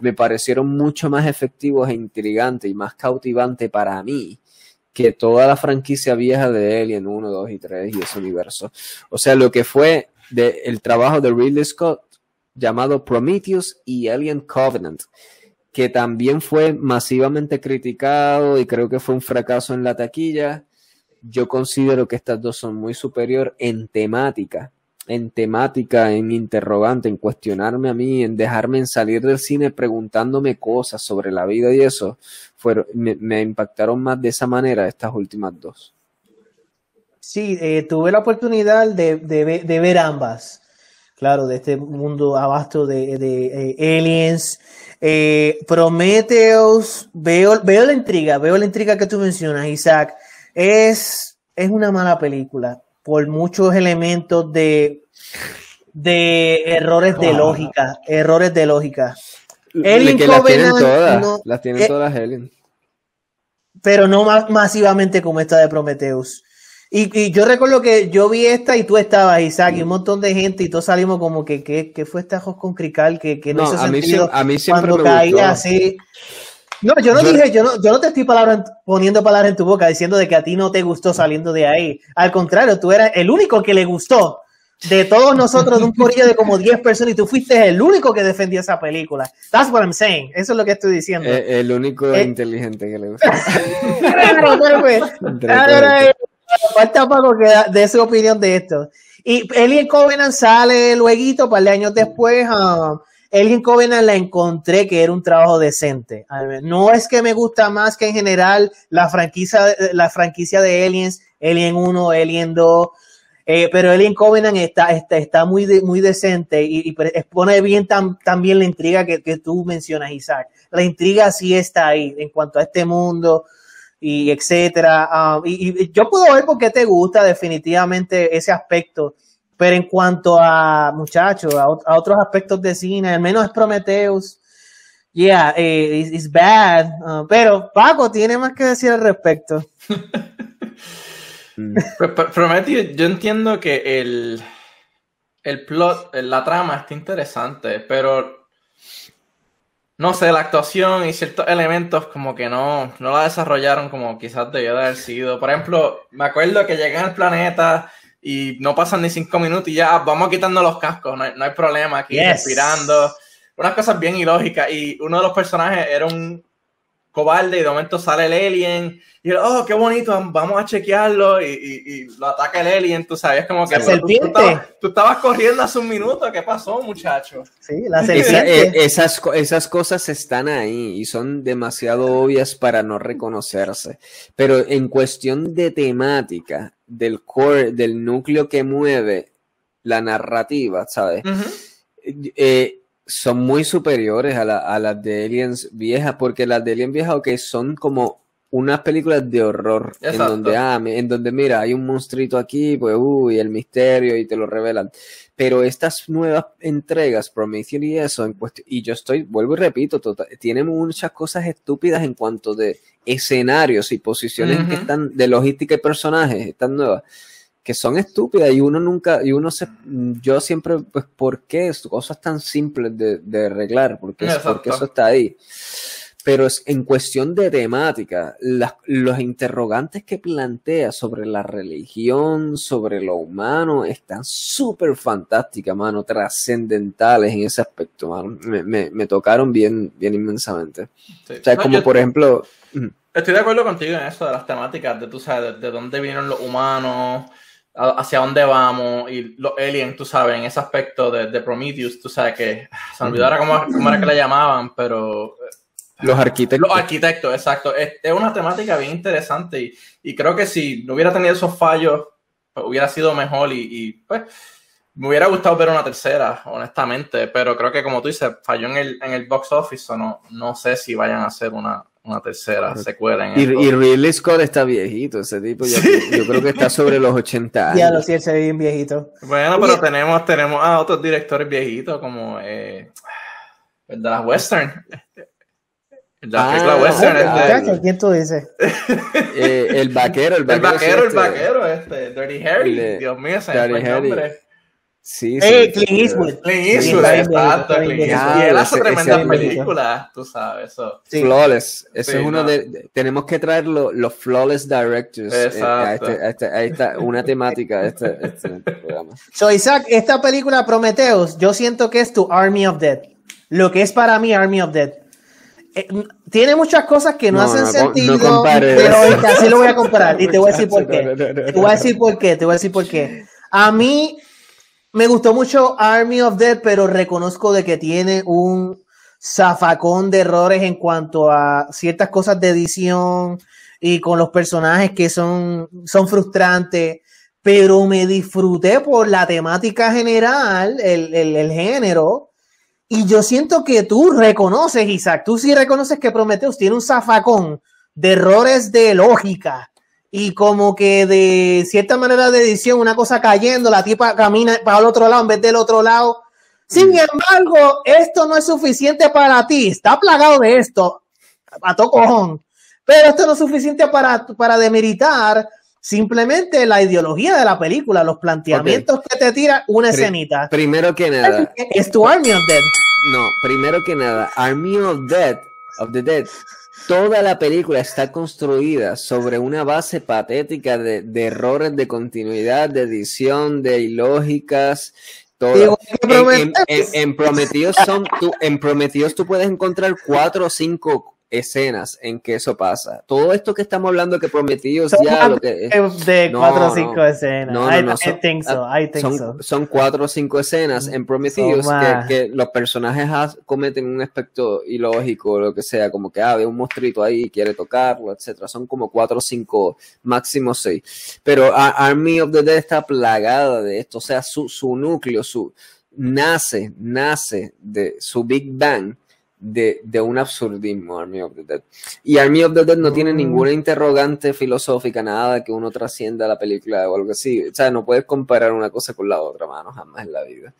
me parecieron mucho más efectivos e intrigantes y más cautivante para mí que toda la franquicia vieja de Alien 1, 2 y 3 y ese universo. O sea, lo que fue de, el trabajo de Ridley Scott llamado Prometheus y Alien Covenant, que también fue masivamente criticado y creo que fue un fracaso en la taquilla yo considero que estas dos son muy superior en temática, en temática, en interrogante, en cuestionarme a mí, en dejarme en salir del cine preguntándome cosas sobre la vida y eso, fueron, me, impactaron más de esa manera estas últimas dos. Sí, eh, tuve la oportunidad de, ver ambas, claro, de este mundo abasto de, eh, aliens. Eh, Prometheus, veo, veo la intriga, veo la intriga que tú mencionas, Isaac es, es una mala película por muchos elementos de, de errores de lógica, errores de lógica. Que las tienen todas, las tienen eh, todas Alien. Pero no más masivamente como esta de Prometheus. Y, yo recuerdo que yo vi esta y tú estabas, Isaac, y un montón de gente, y todos salimos como que, ¿qué, fue este ajos con crical? Que, que no, hizo a sentido. Mí, a mí siempre cuando caía así. No, yo no dije, yo no, yo no te estoy poniendo palabras en tu boca diciendo de que a ti no te gustó saliendo de ahí. Al contrario, tú eras el único que le gustó. de todos nosotros, de un corillo de como 10 personas, y tú fuiste el único que defendió esa película. That's what I'm saying. Eso es lo que estoy diciendo. Eh, el único Eh. inteligente que le eh, Falta Paco que dé su opinión de esto. Y Alien Covenant sale luego, un par de años después. ah, Alien Covenant la encontré que era un trabajo decente. No es que me gusta más que en general la franquicia, la franquicia de Aliens, Alien 1, Alien 2. eh, pero Alien Covenant está, está, está muy, muy decente y, expone bien tam- también la intriga que, que tú mencionas, Isaac. La intriga sí está ahí en cuanto a este mundo y etcétera. Ah, y, y yo puedo ver por qué te gusta definitivamente ese aspecto, pero en cuanto a muchachos, a, a otros aspectos de cine, al menos es Prometheus. Yeah, eh, it's, it's bad. Ah, pero Paco tiene más que decir al respecto. Mm. Pr- Prometheus, yo entiendo que el, el plot, la trama está interesante, pero no sé, la actuación y ciertos elementos como que no, no la desarrollaron como quizás debió de haber sido. Por ejemplo, me acuerdo que llegan al planeta y no pasan ni cinco minutos y ya vamos quitando los cascos, no hay, no hay problema aquí, Yes. respirando. Unas cosas bien ilógicas y uno de los personajes era un cobarde y de momento sale el alien y él, oh, qué bonito, vamos a chequearlo y, y- y lo ataca el alien, tú sabes, como que La tú- tú, serpiente. estabas, tú estabas corriendo hace un minuto, ¿qué pasó, muchacho? Sí, la serpiente. eh, esas, esas cosas están ahí y son demasiado obvias para no reconocerse. Pero en cuestión de temática, del core, del núcleo que mueve la narrativa, ¿sabes? Eh, son muy superiores a, la- a las de Aliens viejas, porque las de Aliens viejas, ok, son como unas películas de horror, en donde, ah, en donde, mira, hay un monstruito aquí, pues, uy, el misterio, y te lo revelan. Pero estas nuevas entregas, Prometheus y eso, en cuestión, y yo estoy, vuelvo y repito, tota- tienen muchas cosas estúpidas en cuanto de escenarios y posiciones que están, de logística y personajes, están nuevas que son estúpidas y uno nunca, y uno se, yo siempre, pues, ¿por qué? Cosas tan simples de, de arreglar, porque, porque eso está ahí. Pero es, en cuestión de temática, las- los interrogantes que plantea sobre la religión, sobre lo humano, están súper fantásticas, mano, trascendentales en ese aspecto, mano. Me, me- me tocaron bien, bien inmensamente. Sí. O sea, No, como yo por ejemplo, Estoy de acuerdo contigo en eso de las temáticas, de tú sabes, de, de dónde vienen los humanos, hacia dónde vamos, y los aliens, tú sabes, en ese aspecto de, de Prometheus, tú sabes que se me olvidó ahora cómo, cómo era que le llamaban, pero los arquitectos. Los arquitectos, exacto. Es, es una temática bien interesante y, y creo que si no hubiera tenido esos fallos, pues, hubiera sido mejor y, y, pues me hubiera gustado ver una tercera, honestamente, pero creo que como tú dices, falló en el, en el box office o no, no sé si vayan a hacer una, una tercera secuela en Y, y Ridley Scott está viejito, ese tipo ya, yo creo que está sobre los 80 años. Ya lo sé, él se ve bien viejito. Bueno, pero tenemos, tenemos a otros directores viejitos como eh, el de las western. El de la Ah, western, ok. este, ¿quién tú dices? Eh, el vaquero, el El vaquero. vaquero, sí, el este. vaquero, este, Dirty Harry. El Dios mío, se me Dirty fue el Harry. nombre. Sí, Eh, sí. Clint Eastwood. Clint Eastwood, exacto, Clint. Eastwood. Y él hace tremendas películas, tú sabes, eso. Sí. Flawless. Eso Sí, es uno no. de, de- Tenemos que traer lo- los flawless directors eh, a, Exacto. este, a, este, a esta, una temática a este, este programa. So, Isaac, esta película Prometheus, yo siento que es tu Army of Dead. Lo que es para mí Army of Dead. Eh, tiene muchas cosas que no, No, hacen no, no sentido, compares. pero así lo voy a comparar y te voy a decir por No, no, qué. no, no, no. Te voy a decir por qué, te voy a decir por qué. A mí me gustó mucho Army of Dead, pero reconozco de que tiene un zafacón de errores en cuanto a ciertas cosas de edición y con los personajes que son, son frustrantes, pero me disfruté por la temática general, el, el- el género, y yo siento que tú reconoces, Isaac, tú sí reconoces que Prometheus tiene un zafacón de errores de lógica y como que de cierta manera de edición, una cosa cayendo, la tipa camina para el otro lado en vez del otro lado. Sin embargo, esto no es suficiente para ti, está plagado de esto, a cojón, pero esto no es suficiente para, para demeritar simplemente la ideología de la película, los planteamientos que te tira una Pri- escenita. Primero que nada, Es tu Army of Dead. no, primero que nada, Army of Dead, of the Dead, toda la película está construida sobre una base patética de, de errores de continuidad, de edición, de ilógicas. Todo. En, Prometheus son, tú, en Prometheus tú puedes encontrar cuatro o cinco escenas en que eso pasa. Todo esto que estamos hablando que Prometheus Son ya lo que de No, cuatro o no. cinco escenas. No, I, I son- think so, I think so. son, cuatro o cinco escenas en Prometheus Son que, los personajes cometen un aspecto ilógico o lo que sea, como que ah, ve un monstruito ahí y quiere tocarlo, etcétera. Son como cuatro o cinco, máximo seis. Pero Army of the Dead está plagada de esto, o sea, su, su núcleo, su nace, nace de su Big Bang de, de un absurdismo, Army of the Dead. Y Army of the Dead no tiene Mm. ninguna interrogante filosófica, nada que uno trascienda la película o algo así. O sea, no puedes comparar una cosa con la otra, mano, jamás en la vida.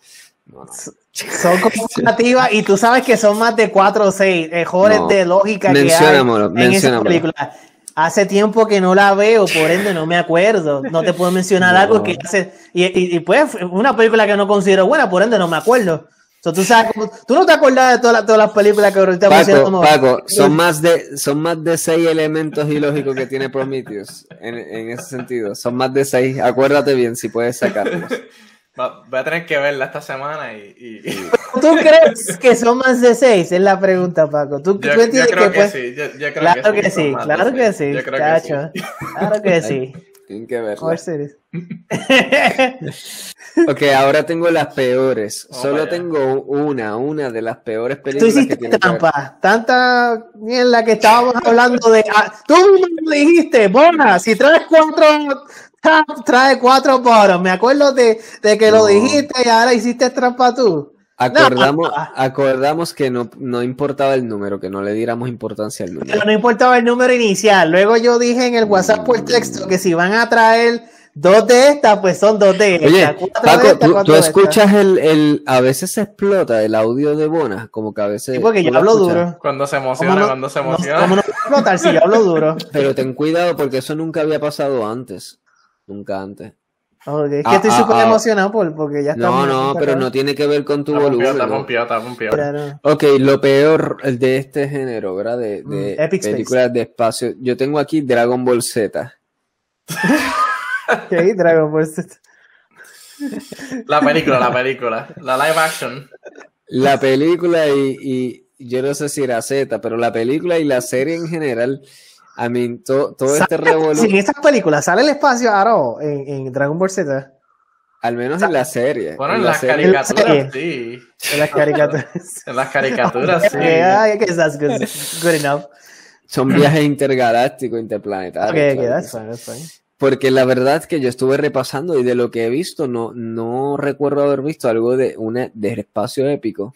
No, no. Son comparativas y tú sabes que son más de cuatro o seis errores No. de lógica que hay en esa película. Hace tiempo que no la veo, por ende no me acuerdo. No te puedo mencionar algo que hace. Y, y, y pues, una película que no considero buena, por ende no me acuerdo. So, tú, sabes, cómo- tú no te acordás de todas las, todas las películas que ahorita Paco, mencionamos. Paco, son más de son más de seis elementos ilógicos que tiene Prometheus en, en ese sentido. Son más de seis. Acuérdate bien si puedes sacarlos. Va- Voy a tener que verla esta semana y. y- y- ¿Tú crees que son más de seis? Es la pregunta, Paco. ¿Tú, Yo, tú yo creo que, pues, sí. Yo, yo creo Claro que sí, claro que sí, creo que sí. Claro que sí. Tienen que verla. is. Ok, ahora tengo las peores. Vamos Solo allá. tengo una, una de las peores Tú películas que hiciste que ver. trampa. Tanta mierda que estábamos hablando de. ah, tú mismo lo dijiste, Bona. Si traes cuatro trae cuatro bottom. Me acuerdo de, de que lo No. dijiste y ahora hiciste trampa tú. Acordamos, No. acordamos que no, no importaba el número, que no le diéramos importancia al número. Pero no importaba el número inicial. Luego yo dije en el WhatsApp por texto que si van a traer dos de estas, pues son dos de estas. Oye, de ¿tú, de escuchas el, el, a veces se explota el audio de Bona, como que a veces... Sí, porque ¿tú yo lo hablo escuchas? duro. Cuando se ¿Cómo emociona, no- cuando se no- emociona. ¿Cómo no va a explotar si yo hablo duro? Pero ten cuidado porque eso nunca había pasado antes. Nunca antes. Ok, es que Ah, estoy ah, súper ah. emocionado por, porque ya está. No, no, pero no tiene que ver con tu Está volumen. está pompeado, está pompeado. Claro. Ok, lo peor de este género, ¿verdad? De, de Mm, Epic Space. películas de espacio. Yo tengo aquí Dragon Ball Z. Ok, Dragon Ball Z. La película, la película. La live action. La película y, y yo no sé si era Z, pero la película y la serie en general, I mean, to- todo este Si en estas películas sale el espacio Aro en, en Dragon Ball Z, al menos en la serie. Bueno, en en la las serie. caricaturas, sí. en las caricaturas. En las caricaturas, sí. Okay, I guess that's good, good enough. Son viajes intergalácticos, interplanetarios. Okay, okay, claro that's que sí. fine, that's fine. Porque la verdad es que yo estuve repasando y de lo que he visto, no, no recuerdo haber visto algo de una del espacio épico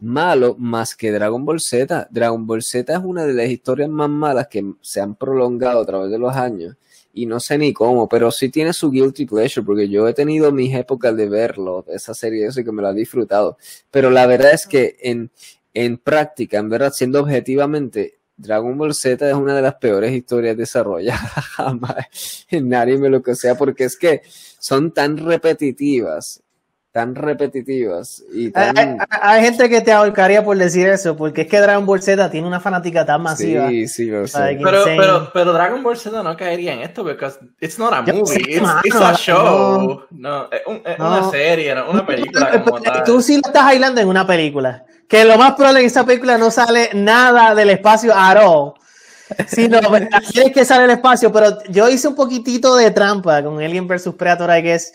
malo más que Dragon Ball Z. Dragon Ball Z es una de las historias más malas que se han prolongado a través de los años. Y no sé ni cómo, pero sí tiene su guilty pleasure, porque yo he tenido mis épocas de verlo, esa serie, eso que me la he disfrutado. Pero la verdad es que en, en práctica, en verdad, siendo objetivamente, Dragon Ball Z es una de las peores historias desarrolladas jamás en anime, lo que sea, porque es que son tan repetitivas, tan repetitivas y Hay, tan... hay- hay gente que te ahorcaría por decir eso, porque es que Dragon Ball Z tiene una fanática tan masiva. Sí, sí, lo sé. Pero, pero, pero Dragon Ball Z no caería en esto porque it's not a Yo movie, sé, it's, mano, it's a no. show. No, es, un- es una No. serie, no una película como tal. Tú sí lo estás bailando en una película. Que lo más probable es que esa película no sale nada del espacio at all. Sino, es que sale el espacio, pero yo hice un poquitito de trampa con Alien vs Predator, I guess.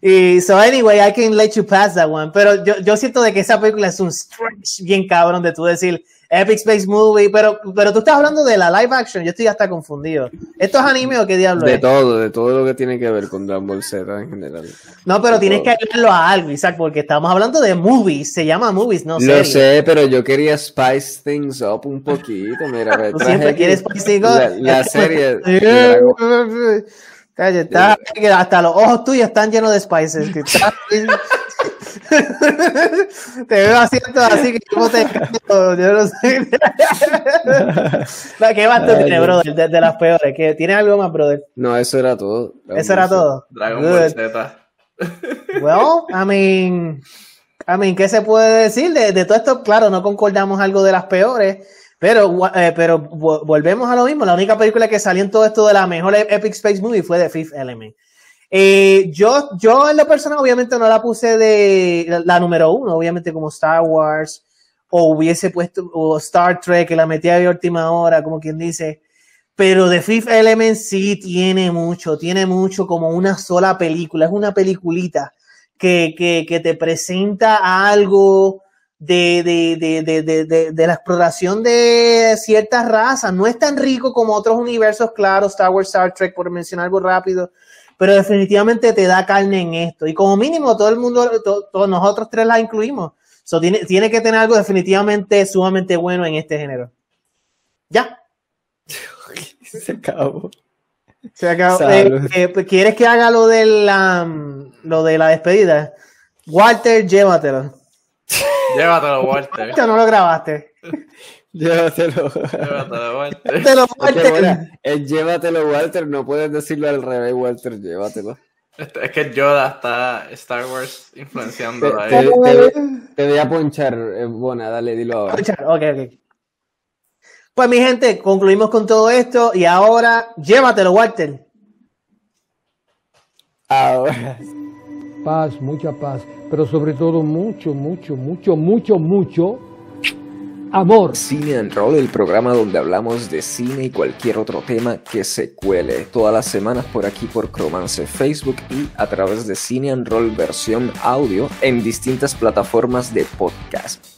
Y so anyway, I can let you pass that one. Pero yo, yo siento de que esa película es un stretch bien cabrón de tú decir Epic Space Movie, pero, pero tú estás hablando de la live action, yo estoy hasta confundido. ¿Esto es anime o qué diablo De es? todo, de todo lo que tiene que ver con Dragon Ball Z en general. No, pero de tienes todo. que ayudarlo a algo, Isaac, porque estamos hablando de movies, se llama movies, no Lo series. sé, pero yo quería spice things up un poquito. Mira, Tú siempre quieres Spicy Girl. la, la serie de está- que hasta los ojos tuyos están llenos de spices. que está- te veo haciendo así que como te yo no sé. ¿Qué más tú Ay, tienes, Dios. brother? De, de las peores. ¿Qué- ¿Tienes algo más, brother? No, eso era todo. Dragon Eso era todo. Dragon. Ball Z. Well, I mean, I mean, ¿qué se puede decir de, de todo esto? Claro, no concordamos algo de las peores, Pero, eh, pero volvemos a lo mismo. La única película que salió en todo esto de la mejor Epic Space Movie fue The Fifth Element. Eh, yo, yo en lo personal, obviamente no la puse de la, número uno, obviamente como Star Wars, o hubiese puesto o Star Trek, que la metía de última hora, como quien dice. Pero The Fifth Element sí tiene mucho, tiene mucho como una sola película, es una peliculita que, que, que te presenta algo de, de, de, de, la exploración de ciertas razas. No es tan rico como otros universos, claro, Star Wars, Star Trek, por mencionar algo rápido, pero definitivamente te da carne en esto. Y como mínimo, todo el mundo, todos nosotros tres la incluimos. So, tiene, tiene que tener algo definitivamente sumamente bueno en este género. Ya. Se acabó. Se acabó. Eh, eh, ¿Quieres que haga lo de la, lo de la despedida? Walter, llévatelo. Llévatelo, Walter. Esto no lo grabaste. Llévatelo. Llévatelo, Walter. Llévatelo, Walter. Es, llévatelo, Walter. No puedes decirlo al revés, Walter. Llévatelo. Es que Yoda está Star Wars influenciando te, te, te, te, voy a ponchar. Eh, bueno, dale, dilo ahora. Ponchar, ok, ok. Pues mi gente, concluimos con todo esto y ahora llévatelo, Walter. Ahora. Paz, mucha paz pero sobre todo mucho, mucho, mucho, mucho, mucho amor. Cine and Roll, el programa donde hablamos de cine y cualquier otro tema que se cuele. Todas las semanas por aquí por Cromance Facebook y a través de Cine and Roll versión audio en distintas plataformas de podcast.